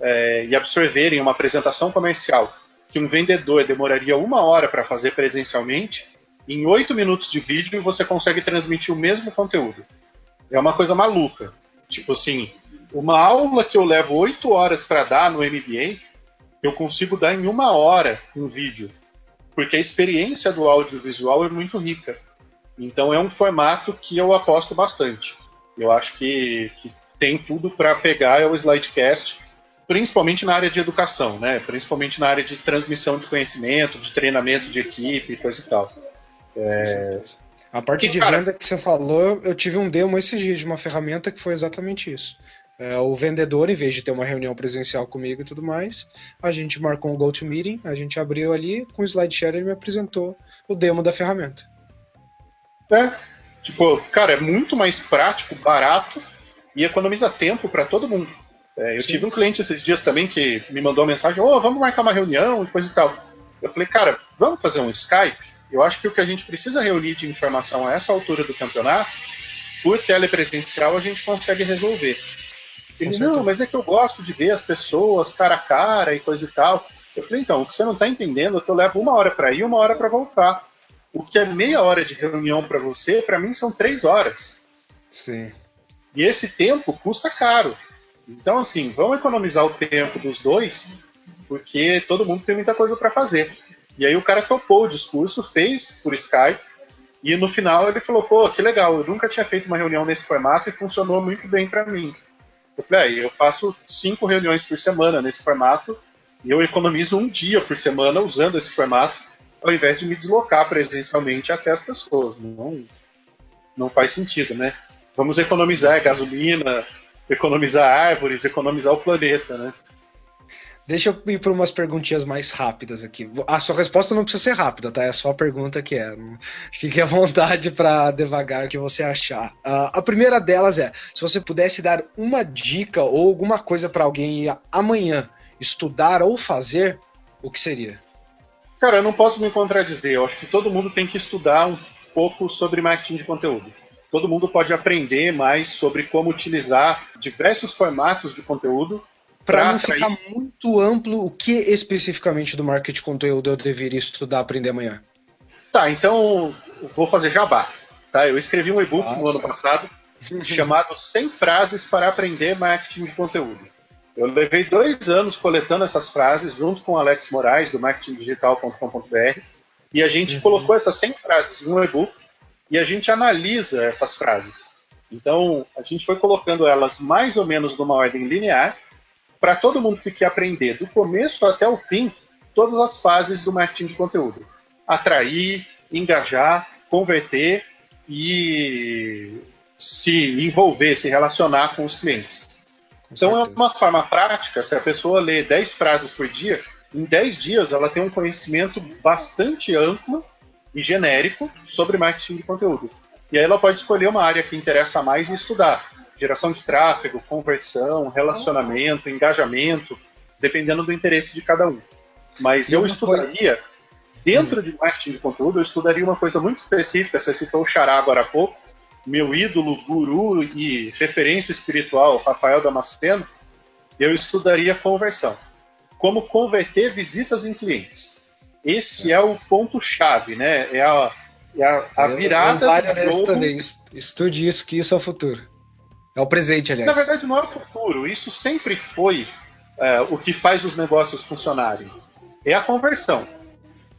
é, e absorverem uma apresentação comercial que um vendedor demoraria uma hora para fazer presencialmente em oito minutos de vídeo você consegue transmitir o mesmo conteúdo. É uma coisa maluca. Tipo assim, uma aula que eu levo oito horas para dar no MBA, eu consigo dar em uma hora um vídeo. Porque a experiência do audiovisual é muito rica. Então é um formato que eu aposto bastante. Eu acho que, que tem tudo para pegar é o slidecast, principalmente na área de educação, né? Principalmente na área de transmissão de conhecimento, de treinamento de equipe, coisa e tal. É... A parte e, de cara... venda que você falou, eu tive um demo esses dias de uma ferramenta que foi exatamente isso. É, o vendedor, em vez de ter uma reunião presencial comigo e tudo mais, a gente marcou um GoToMeeting, a gente abriu ali, com o SlideShare ele me apresentou o demo da ferramenta. É, tipo, cara, é muito mais prático, barato e economiza tempo para todo mundo. É, eu Sim. tive um cliente esses dias também que me mandou uma mensagem: Ô, oh, vamos marcar uma reunião e coisa e tal. Eu falei, cara, vamos fazer um Skype? Eu acho que o que a gente precisa reunir de informação a essa altura do campeonato, por telepresencial, a gente consegue resolver. Ele, não, mas é que eu gosto de ver as pessoas cara a cara e coisa e tal. Eu falei, então, o que você não está entendendo é que eu levo uma hora para ir uma hora para voltar. O que é meia hora de reunião para você, para mim são três horas. Sim. E esse tempo custa caro. Então, assim, vamos economizar o tempo dos dois, porque todo mundo tem muita coisa para fazer. E aí o cara topou o discurso, fez por Skype, e no final ele falou, pô, que legal, eu nunca tinha feito uma reunião nesse formato e funcionou muito bem para mim. Eu falei, ah, eu faço cinco reuniões por semana nesse formato e eu economizo um dia por semana usando esse formato, ao invés de me deslocar presencialmente até as pessoas. Não, não faz sentido, né? Vamos economizar gasolina, economizar árvores, economizar o planeta, né? Deixa eu ir para umas perguntinhas mais rápidas aqui. A sua resposta não precisa ser rápida, tá? É só a pergunta que é. Fique à vontade para devagar o que você achar. Uh, a primeira delas é: se você pudesse dar uma dica ou alguma coisa para alguém amanhã estudar ou fazer, o que seria? Cara, eu não posso me contradizer. Eu acho que todo mundo tem que estudar um pouco sobre marketing de conteúdo. Todo mundo pode aprender mais sobre como utilizar diversos formatos de conteúdo para não ficar muito amplo, o que especificamente do marketing de conteúdo eu deveria estudar, aprender amanhã? Tá, então vou fazer jabá. Tá? Eu escrevi um e-book no ano passado chamado 100 frases para aprender marketing de conteúdo. Eu levei dois anos coletando essas frases junto com o Alex Moraes, do marketingdigital.com.br, e a gente uhum. colocou essas 100 frases em um e-book e a gente analisa essas frases. Então, a gente foi colocando elas mais ou menos numa ordem linear, para todo mundo que quer aprender, do começo até o fim, todas as fases do marketing de conteúdo. Atrair, engajar, converter e se envolver, se relacionar com os clientes. Com então certeza. é uma forma prática, se a pessoa lê 10 frases por dia, em 10 dias ela tem um conhecimento bastante amplo e genérico sobre marketing de conteúdo. E aí ela pode escolher uma área que interessa mais e estudar. Geração de tráfego, conversão, relacionamento, engajamento, dependendo do interesse de cada um. Mas eu estudaria, dentro de marketing de conteúdo, eu estudaria uma coisa muito específica, você citou o Xará agora há pouco, meu ídolo, guru e referência espiritual, Rafael Damasceno, eu estudaria conversão. Como converter visitas em clientes. Esse é, é o ponto-chave, né? É a, é a, a virada eu, eu também. Estude isso, que isso é o futuro. É o presente, aliás. Na verdade, não é o futuro. Isso sempre foi é, o que faz os negócios funcionarem. É a conversão.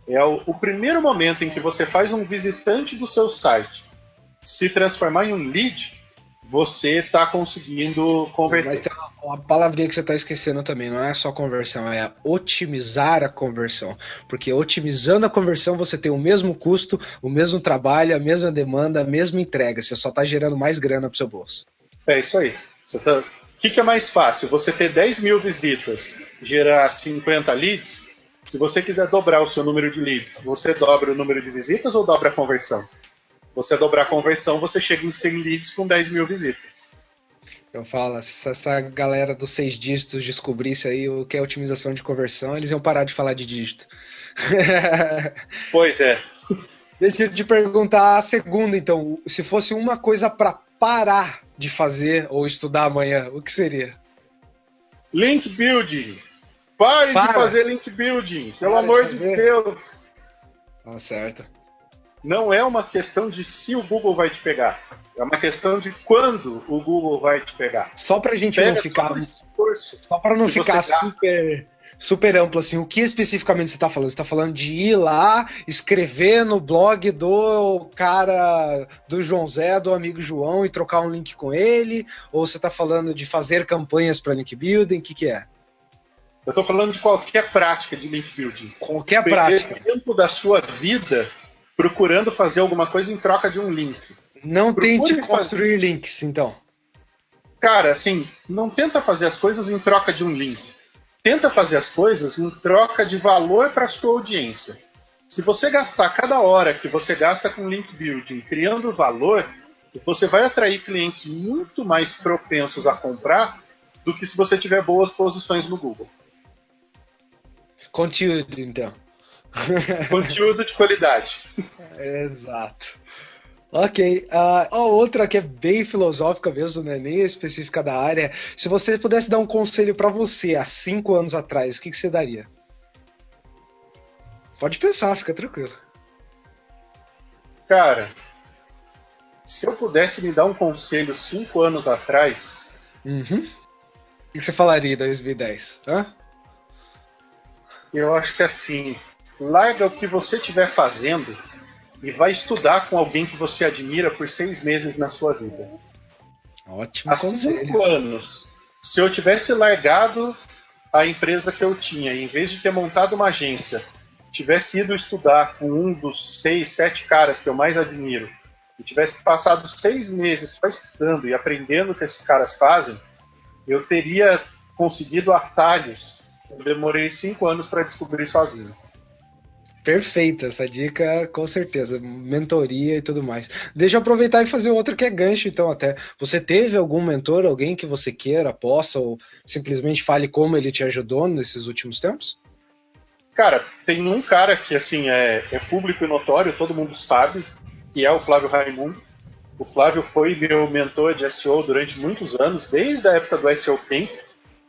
É o, o primeiro momento em que você faz um visitante do seu site se transformar em um lead, você está conseguindo converter. Mas tem uma palavrinha que você está esquecendo também, não é só conversão, é otimizar a conversão. Porque otimizando a conversão você tem o mesmo custo, o mesmo trabalho, a mesma demanda, a mesma entrega. Você só está gerando mais grana para o seu bolso. É isso aí. Tá... O que, que é mais fácil? Você ter 10 mil visitas, gerar 50 leads? Se você quiser dobrar o seu número de leads, você dobra o número de visitas ou dobra a conversão? Você dobrar a conversão, você chega em 100 leads com 10 mil visitas. Eu falo, se essa galera dos seis dígitos descobrisse aí o que é otimização de conversão, eles iam parar de falar de dígito. pois é. Deixa eu te perguntar a segunda, então. Se fosse uma coisa para parar de fazer ou estudar amanhã, o que seria? Link building. Pare Para. de fazer link building, pelo Para amor de, de Deus. Tá certo não é uma questão de se o Google vai te pegar. É uma questão de quando o Google vai te pegar. Só para a gente Pega não ficar. Só para não ficar super, super amplo assim, o que especificamente você está falando? Você está falando de ir lá, escrever no blog do cara, do João Zé, do amigo João e trocar um link com ele? Ou você está falando de fazer campanhas para link building? O que, que é? Eu estou falando de qualquer prática de link building. Qualquer prática. tempo da sua vida procurando fazer alguma coisa em troca de um link. Não Procure tente construir fazer... links, então. Cara, assim, não tenta fazer as coisas em troca de um link. Tenta fazer as coisas em troca de valor para sua audiência. Se você gastar cada hora que você gasta com link building criando valor, você vai atrair clientes muito mais propensos a comprar do que se você tiver boas posições no Google. Conteúdo, então. Conteúdo de qualidade. Exato. Ok. Uh, outra que é bem filosófica mesmo, né? nem específica da área. Se você pudesse dar um conselho para você há cinco anos atrás, o que, que você daria? Pode pensar, fica tranquilo. Cara, se eu pudesse me dar um conselho cinco anos atrás. Uhum. O que você falaria em 2010? Hã? Eu acho que assim, larga o que você estiver fazendo e vai estudar com alguém que você admira por seis meses na sua vida. Ótimo. Há cinco anos, se eu tivesse largado a empresa que eu tinha, e em vez de ter montado uma agência, tivesse ido estudar com um dos seis, sete caras que eu mais admiro, e tivesse passado seis meses só estudando e aprendendo o que esses caras fazem, eu teria conseguido atalhos. Eu demorei cinco anos para descobrir sozinho. Perfeita essa dica, com certeza. Mentoria e tudo mais. Deixa eu aproveitar e fazer outra que é gancho, então, até. Você teve algum mentor, alguém que você queira, possa, ou simplesmente fale como ele te ajudou nesses últimos tempos? Cara, tem um cara que, assim, é, é público e notório, todo mundo sabe, que é o Flávio Raimundo. O Flávio foi meu mentor de SEO durante muitos anos, desde a época do SEO Camp,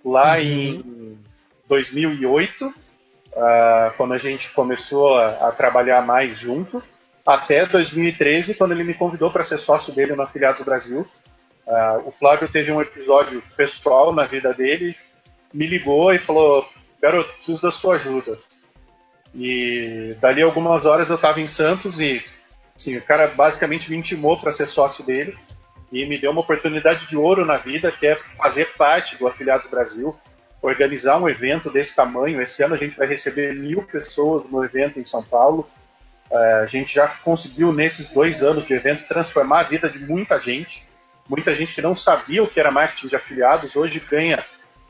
lá uhum. em 2008 uh, quando a gente começou a, a, trabalhar mais junto, até 2013, quando ele me convidou para ser sócio dele no Afiliados Brasil. Uh, o Flávio teve um episódio pessoal na vida dele me ligou e falou: Garoto, preciso da sua ajuda. E dali algumas horas eu estava em Santos e assim, o cara basicamente me intimou para ser sócio dele e me deu uma oportunidade de ouro na vida, que é fazer parte do Afiliados Brasil, organizar um evento desse tamanho. Esse ano a gente vai receber mil pessoas no evento em São Paulo. É, a gente já conseguiu, nesses dois anos de evento, transformar a vida de muita gente. Muita gente que não sabia o que era marketing de afiliados, hoje ganha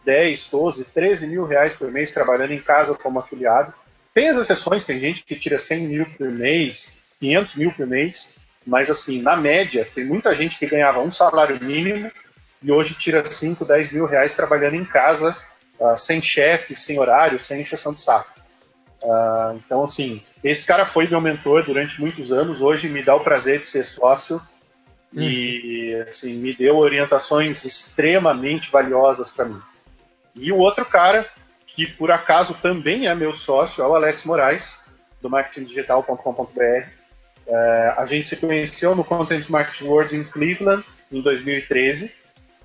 10, 12, 13 mil reais por mês trabalhando em casa como afiliado. Tem as exceções, tem gente que tira 100 mil por mês, 500 mil por mês, mas assim, na média, tem muita gente que ganhava um salário mínimo e hoje tira 5, 10 mil reais trabalhando em casa, uh, sem chefe, sem horário, sem encheção de saco. Uh, então, assim, esse cara foi meu mentor durante muitos anos, hoje me dá o prazer de ser sócio hum. e assim, me deu orientações extremamente valiosas para mim. E o outro cara, que por acaso também é meu sócio, é o Alex Moraes, do marketingdigital.com.br. É, a gente se conheceu no Content Marketing World em Cleveland em 2013.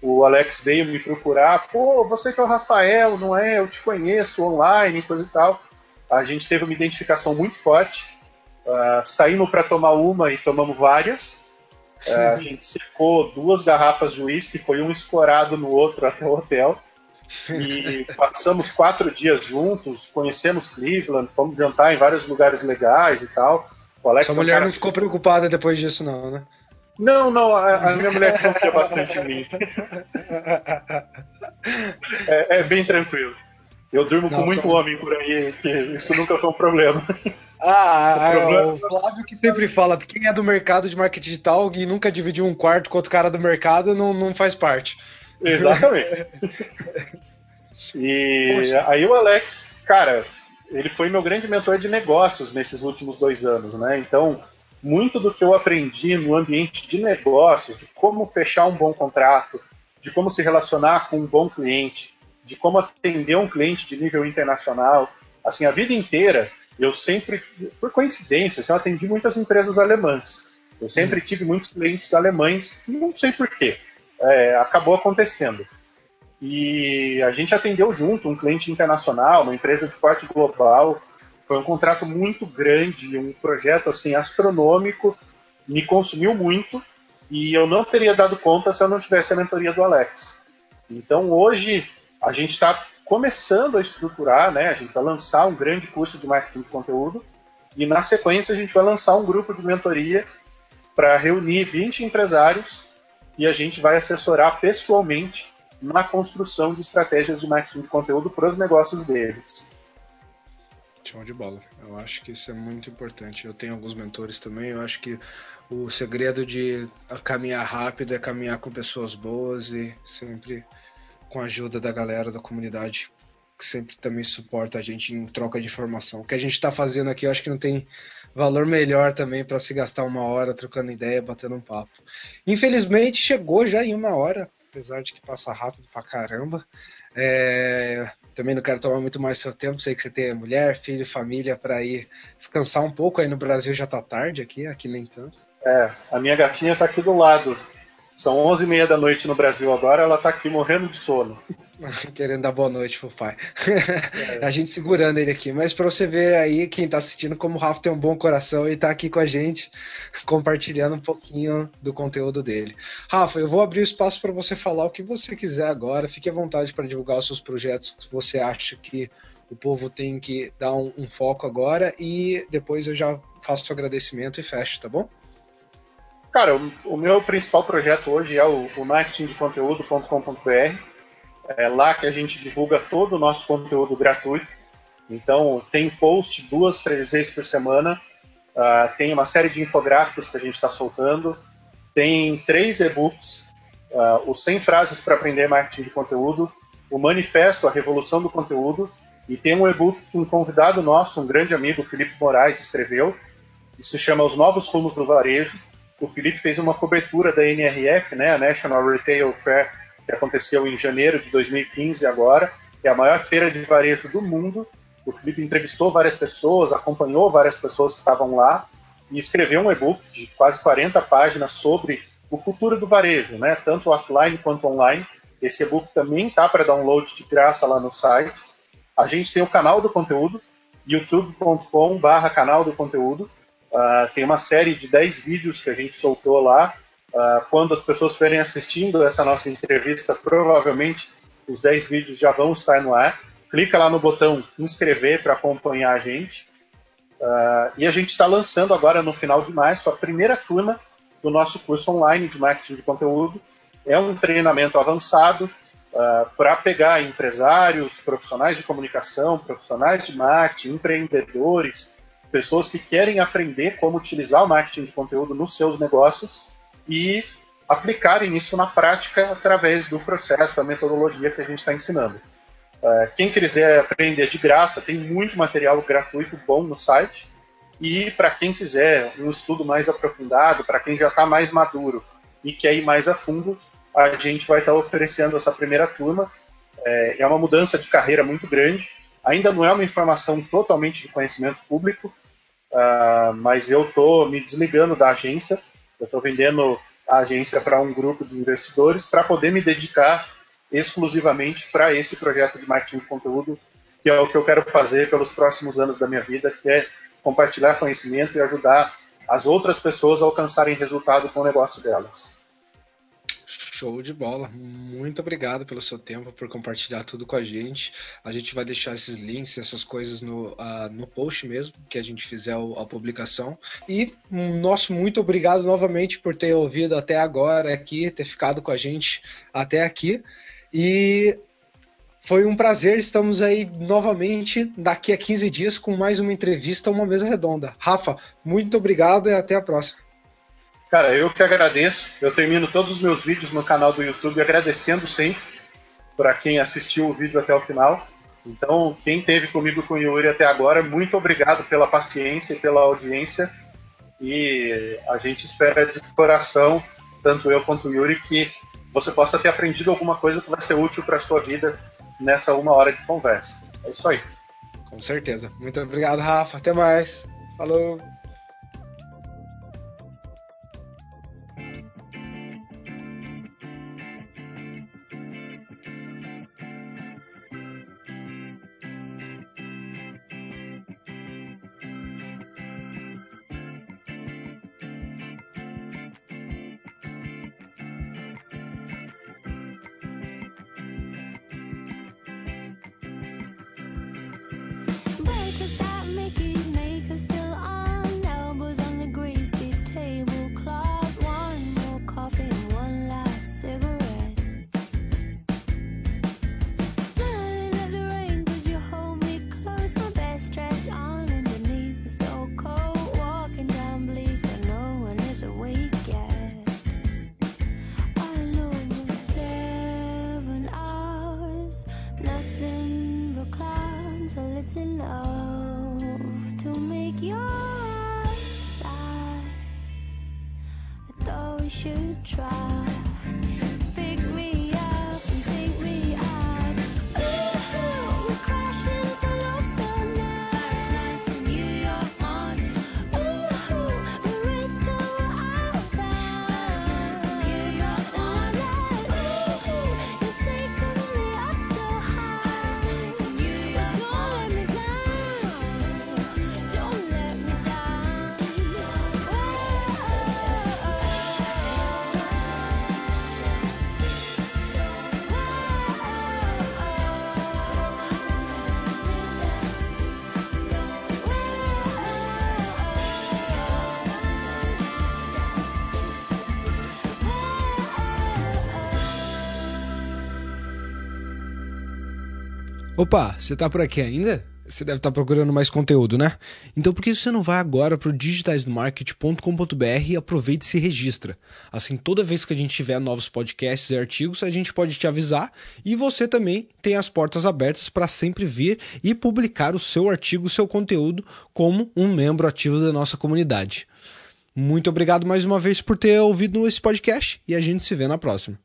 O Alex veio me procurar, pô, você que é o Rafael, não é? Eu te conheço online, coisa e tal. A gente teve uma identificação muito forte. Uh, saímos para tomar uma e tomamos várias. Uh, a gente secou duas garrafas de uísque, foi um escorado no outro até o hotel. E passamos quatro dias juntos, conhecemos Cleveland, fomos jantar em vários lugares legais e tal. O Alex Sua mulher não ficou preocupada depois disso, não, né? Não, não, a, a minha mulher confia bastante em mim. É, é, bem tranquilo. Eu durmo não, com muito só... homem por aí, que isso nunca foi um problema. Ah, o, é, problema... o Flávio que sempre fala quem é do mercado de marketing digital e nunca dividiu um quarto com outro cara do mercado não, não faz parte. Exatamente. e Poxa. aí o Alex, cara, ele foi meu grande mentor de negócios nesses últimos dois anos, né? Então, muito do que eu aprendi no ambiente de negócios, de como fechar um bom contrato, de como se relacionar com um bom cliente, de como atender um cliente de nível internacional, assim, a vida inteira, eu sempre, por coincidência, assim, eu atendi muitas empresas alemãs. Eu sempre uhum. tive muitos clientes alemães, não sei porquê. É, acabou acontecendo. E a gente atendeu junto um cliente internacional, uma empresa de porte global. Foi um contrato muito grande, um projeto assim astronômico, me consumiu muito e eu não teria dado conta se eu não tivesse a mentoria do Alex. Então hoje a gente está começando a estruturar, né? A gente vai lançar um grande curso de marketing de conteúdo e na sequência a gente vai lançar um grupo de mentoria para reunir 20 empresários e a gente vai assessorar pessoalmente na construção de estratégias de marketing de conteúdo para os negócios deles. Show de bola. Eu acho que isso é muito importante. Eu tenho alguns mentores também. Eu acho que o segredo de caminhar rápido é caminhar com pessoas boas e sempre com a ajuda da galera da comunidade que sempre também suporta a gente em troca de informação. O que a gente está fazendo aqui, eu acho que não tem valor melhor também para se gastar uma hora trocando ideia, batendo um papo. Infelizmente chegou já em uma hora apesar de que passa rápido pra caramba. É, também não quero tomar muito mais seu tempo, sei que você tem mulher, filho, família para ir descansar um pouco. Aí no Brasil já tá tarde aqui, aqui nem tanto. É, a minha gatinha tá aqui do lado. São 11 e meia da noite no Brasil agora, ela tá aqui morrendo de sono. Querendo dar boa noite pro pai. É. a gente segurando ele aqui. Mas para você ver aí, quem tá assistindo, como o Rafa tem um bom coração e tá aqui com a gente, compartilhando um pouquinho do conteúdo dele. Rafa, eu vou abrir o espaço para você falar o que você quiser agora. Fique à vontade para divulgar os seus projetos que você acha que o povo tem que dar um, um foco agora. E depois eu já faço o agradecimento e fecho, tá bom? Cara, o, o, meu principal projeto hoje é o, o marketingdeconteúdo.com.br. É lá que a gente divulga todo o nosso conteúdo gratuito. Então, tem post duas, três vezes por semana. Uh, tem uma série de infográficos que a gente está soltando. Tem três e-books: uh, os 100 frases para aprender marketing de conteúdo, o Manifesto, a Revolução do Conteúdo, e tem um e-book que um convidado nosso, um grande amigo, Felipe Moraes, escreveu, que se chama Os Novos Rumos do Varejo o Felipe fez uma cobertura da NRF, né, a National Retail Fair, que aconteceu em janeiro de 2015 agora, que é a maior feira de varejo do mundo. O Felipe entrevistou várias pessoas, acompanhou várias pessoas que estavam lá e escreveu um e-book de quase 40 páginas sobre o futuro do varejo, né, tanto offline quanto online. Esse e-book também está para download de graça lá no site. A gente tem o canal do conteúdo, youtube.com/barra canal do conteúdo. Uh, tem uma série de 10 vídeos que a gente soltou lá. Uh, quando as pessoas estiverem assistindo essa nossa entrevista, provavelmente os 10 vídeos já vão estar no ar. Clica lá no botão inscrever para acompanhar a gente. Uh, e a gente está lançando agora no final de março a primeira turma do nosso curso online de marketing de conteúdo. É um treinamento avançado uh, para pegar empresários, profissionais de comunicação, profissionais de marketing, empreendedores, pessoas que querem aprender como utilizar o marketing de conteúdo nos seus negócios e aplicarem isso na prática através do processo, da metodologia que a gente está ensinando. Uh, quem quiser aprender de graça, tem muito material gratuito bom no site. E para quem quiser um estudo mais aprofundado, para quem já está mais maduro e quer ir mais a fundo, a gente vai estar tá oferecendo essa primeira turma. É, é uma mudança de carreira muito grande. Ainda não é uma informação totalmente de conhecimento público, uh, mas eu estou me desligando da agência. Eu estou vendendo a agência para um grupo de investidores para poder me dedicar exclusivamente para esse projeto de marketing de conteúdo, que é o que eu quero fazer pelos próximos anos da minha vida, que é compartilhar conhecimento e ajudar as outras pessoas a alcançarem resultado com o negócio delas. Show de bola. Muito obrigado pelo seu tempo, por compartilhar tudo com a gente. A gente vai deixar esses links, essas coisas no, uh, no post mesmo, que a gente fizer a publicação. E um nosso muito obrigado novamente por ter ouvido até agora aqui, ter ficado com a gente até aqui. E foi um prazer, estamos aí novamente daqui a 15 dias com mais uma entrevista, uma mesa redonda. Rafa, muito obrigado e até a próxima. Cara, eu que agradeço. Eu termino todos os meus vídeos no canal do YouTube agradecendo sempre para quem assistiu o vídeo até o final. Então, quem teve comigo com o Yuri até agora, muito obrigado pela paciência e pela audiência. E a gente espera de coração, tanto eu quanto o Yuri, que você possa ter aprendido alguma coisa que vai ser útil para a sua vida nessa uma hora de conversa. É isso aí. Com certeza. Muito obrigado, Rafa. Até mais. Falou. Opa, você tá por aqui ainda? Você deve estar tá procurando mais conteúdo, né? Então por que você não vai agora para o digitaisdomarket.com.br e aproveita e se registra? Assim, toda vez que a gente tiver novos podcasts e artigos, a gente pode te avisar e você também tem as portas abertas para sempre vir e publicar o seu artigo, o seu conteúdo como um membro ativo da nossa comunidade. Muito obrigado mais uma vez por ter ouvido esse podcast e a gente se vê na próxima.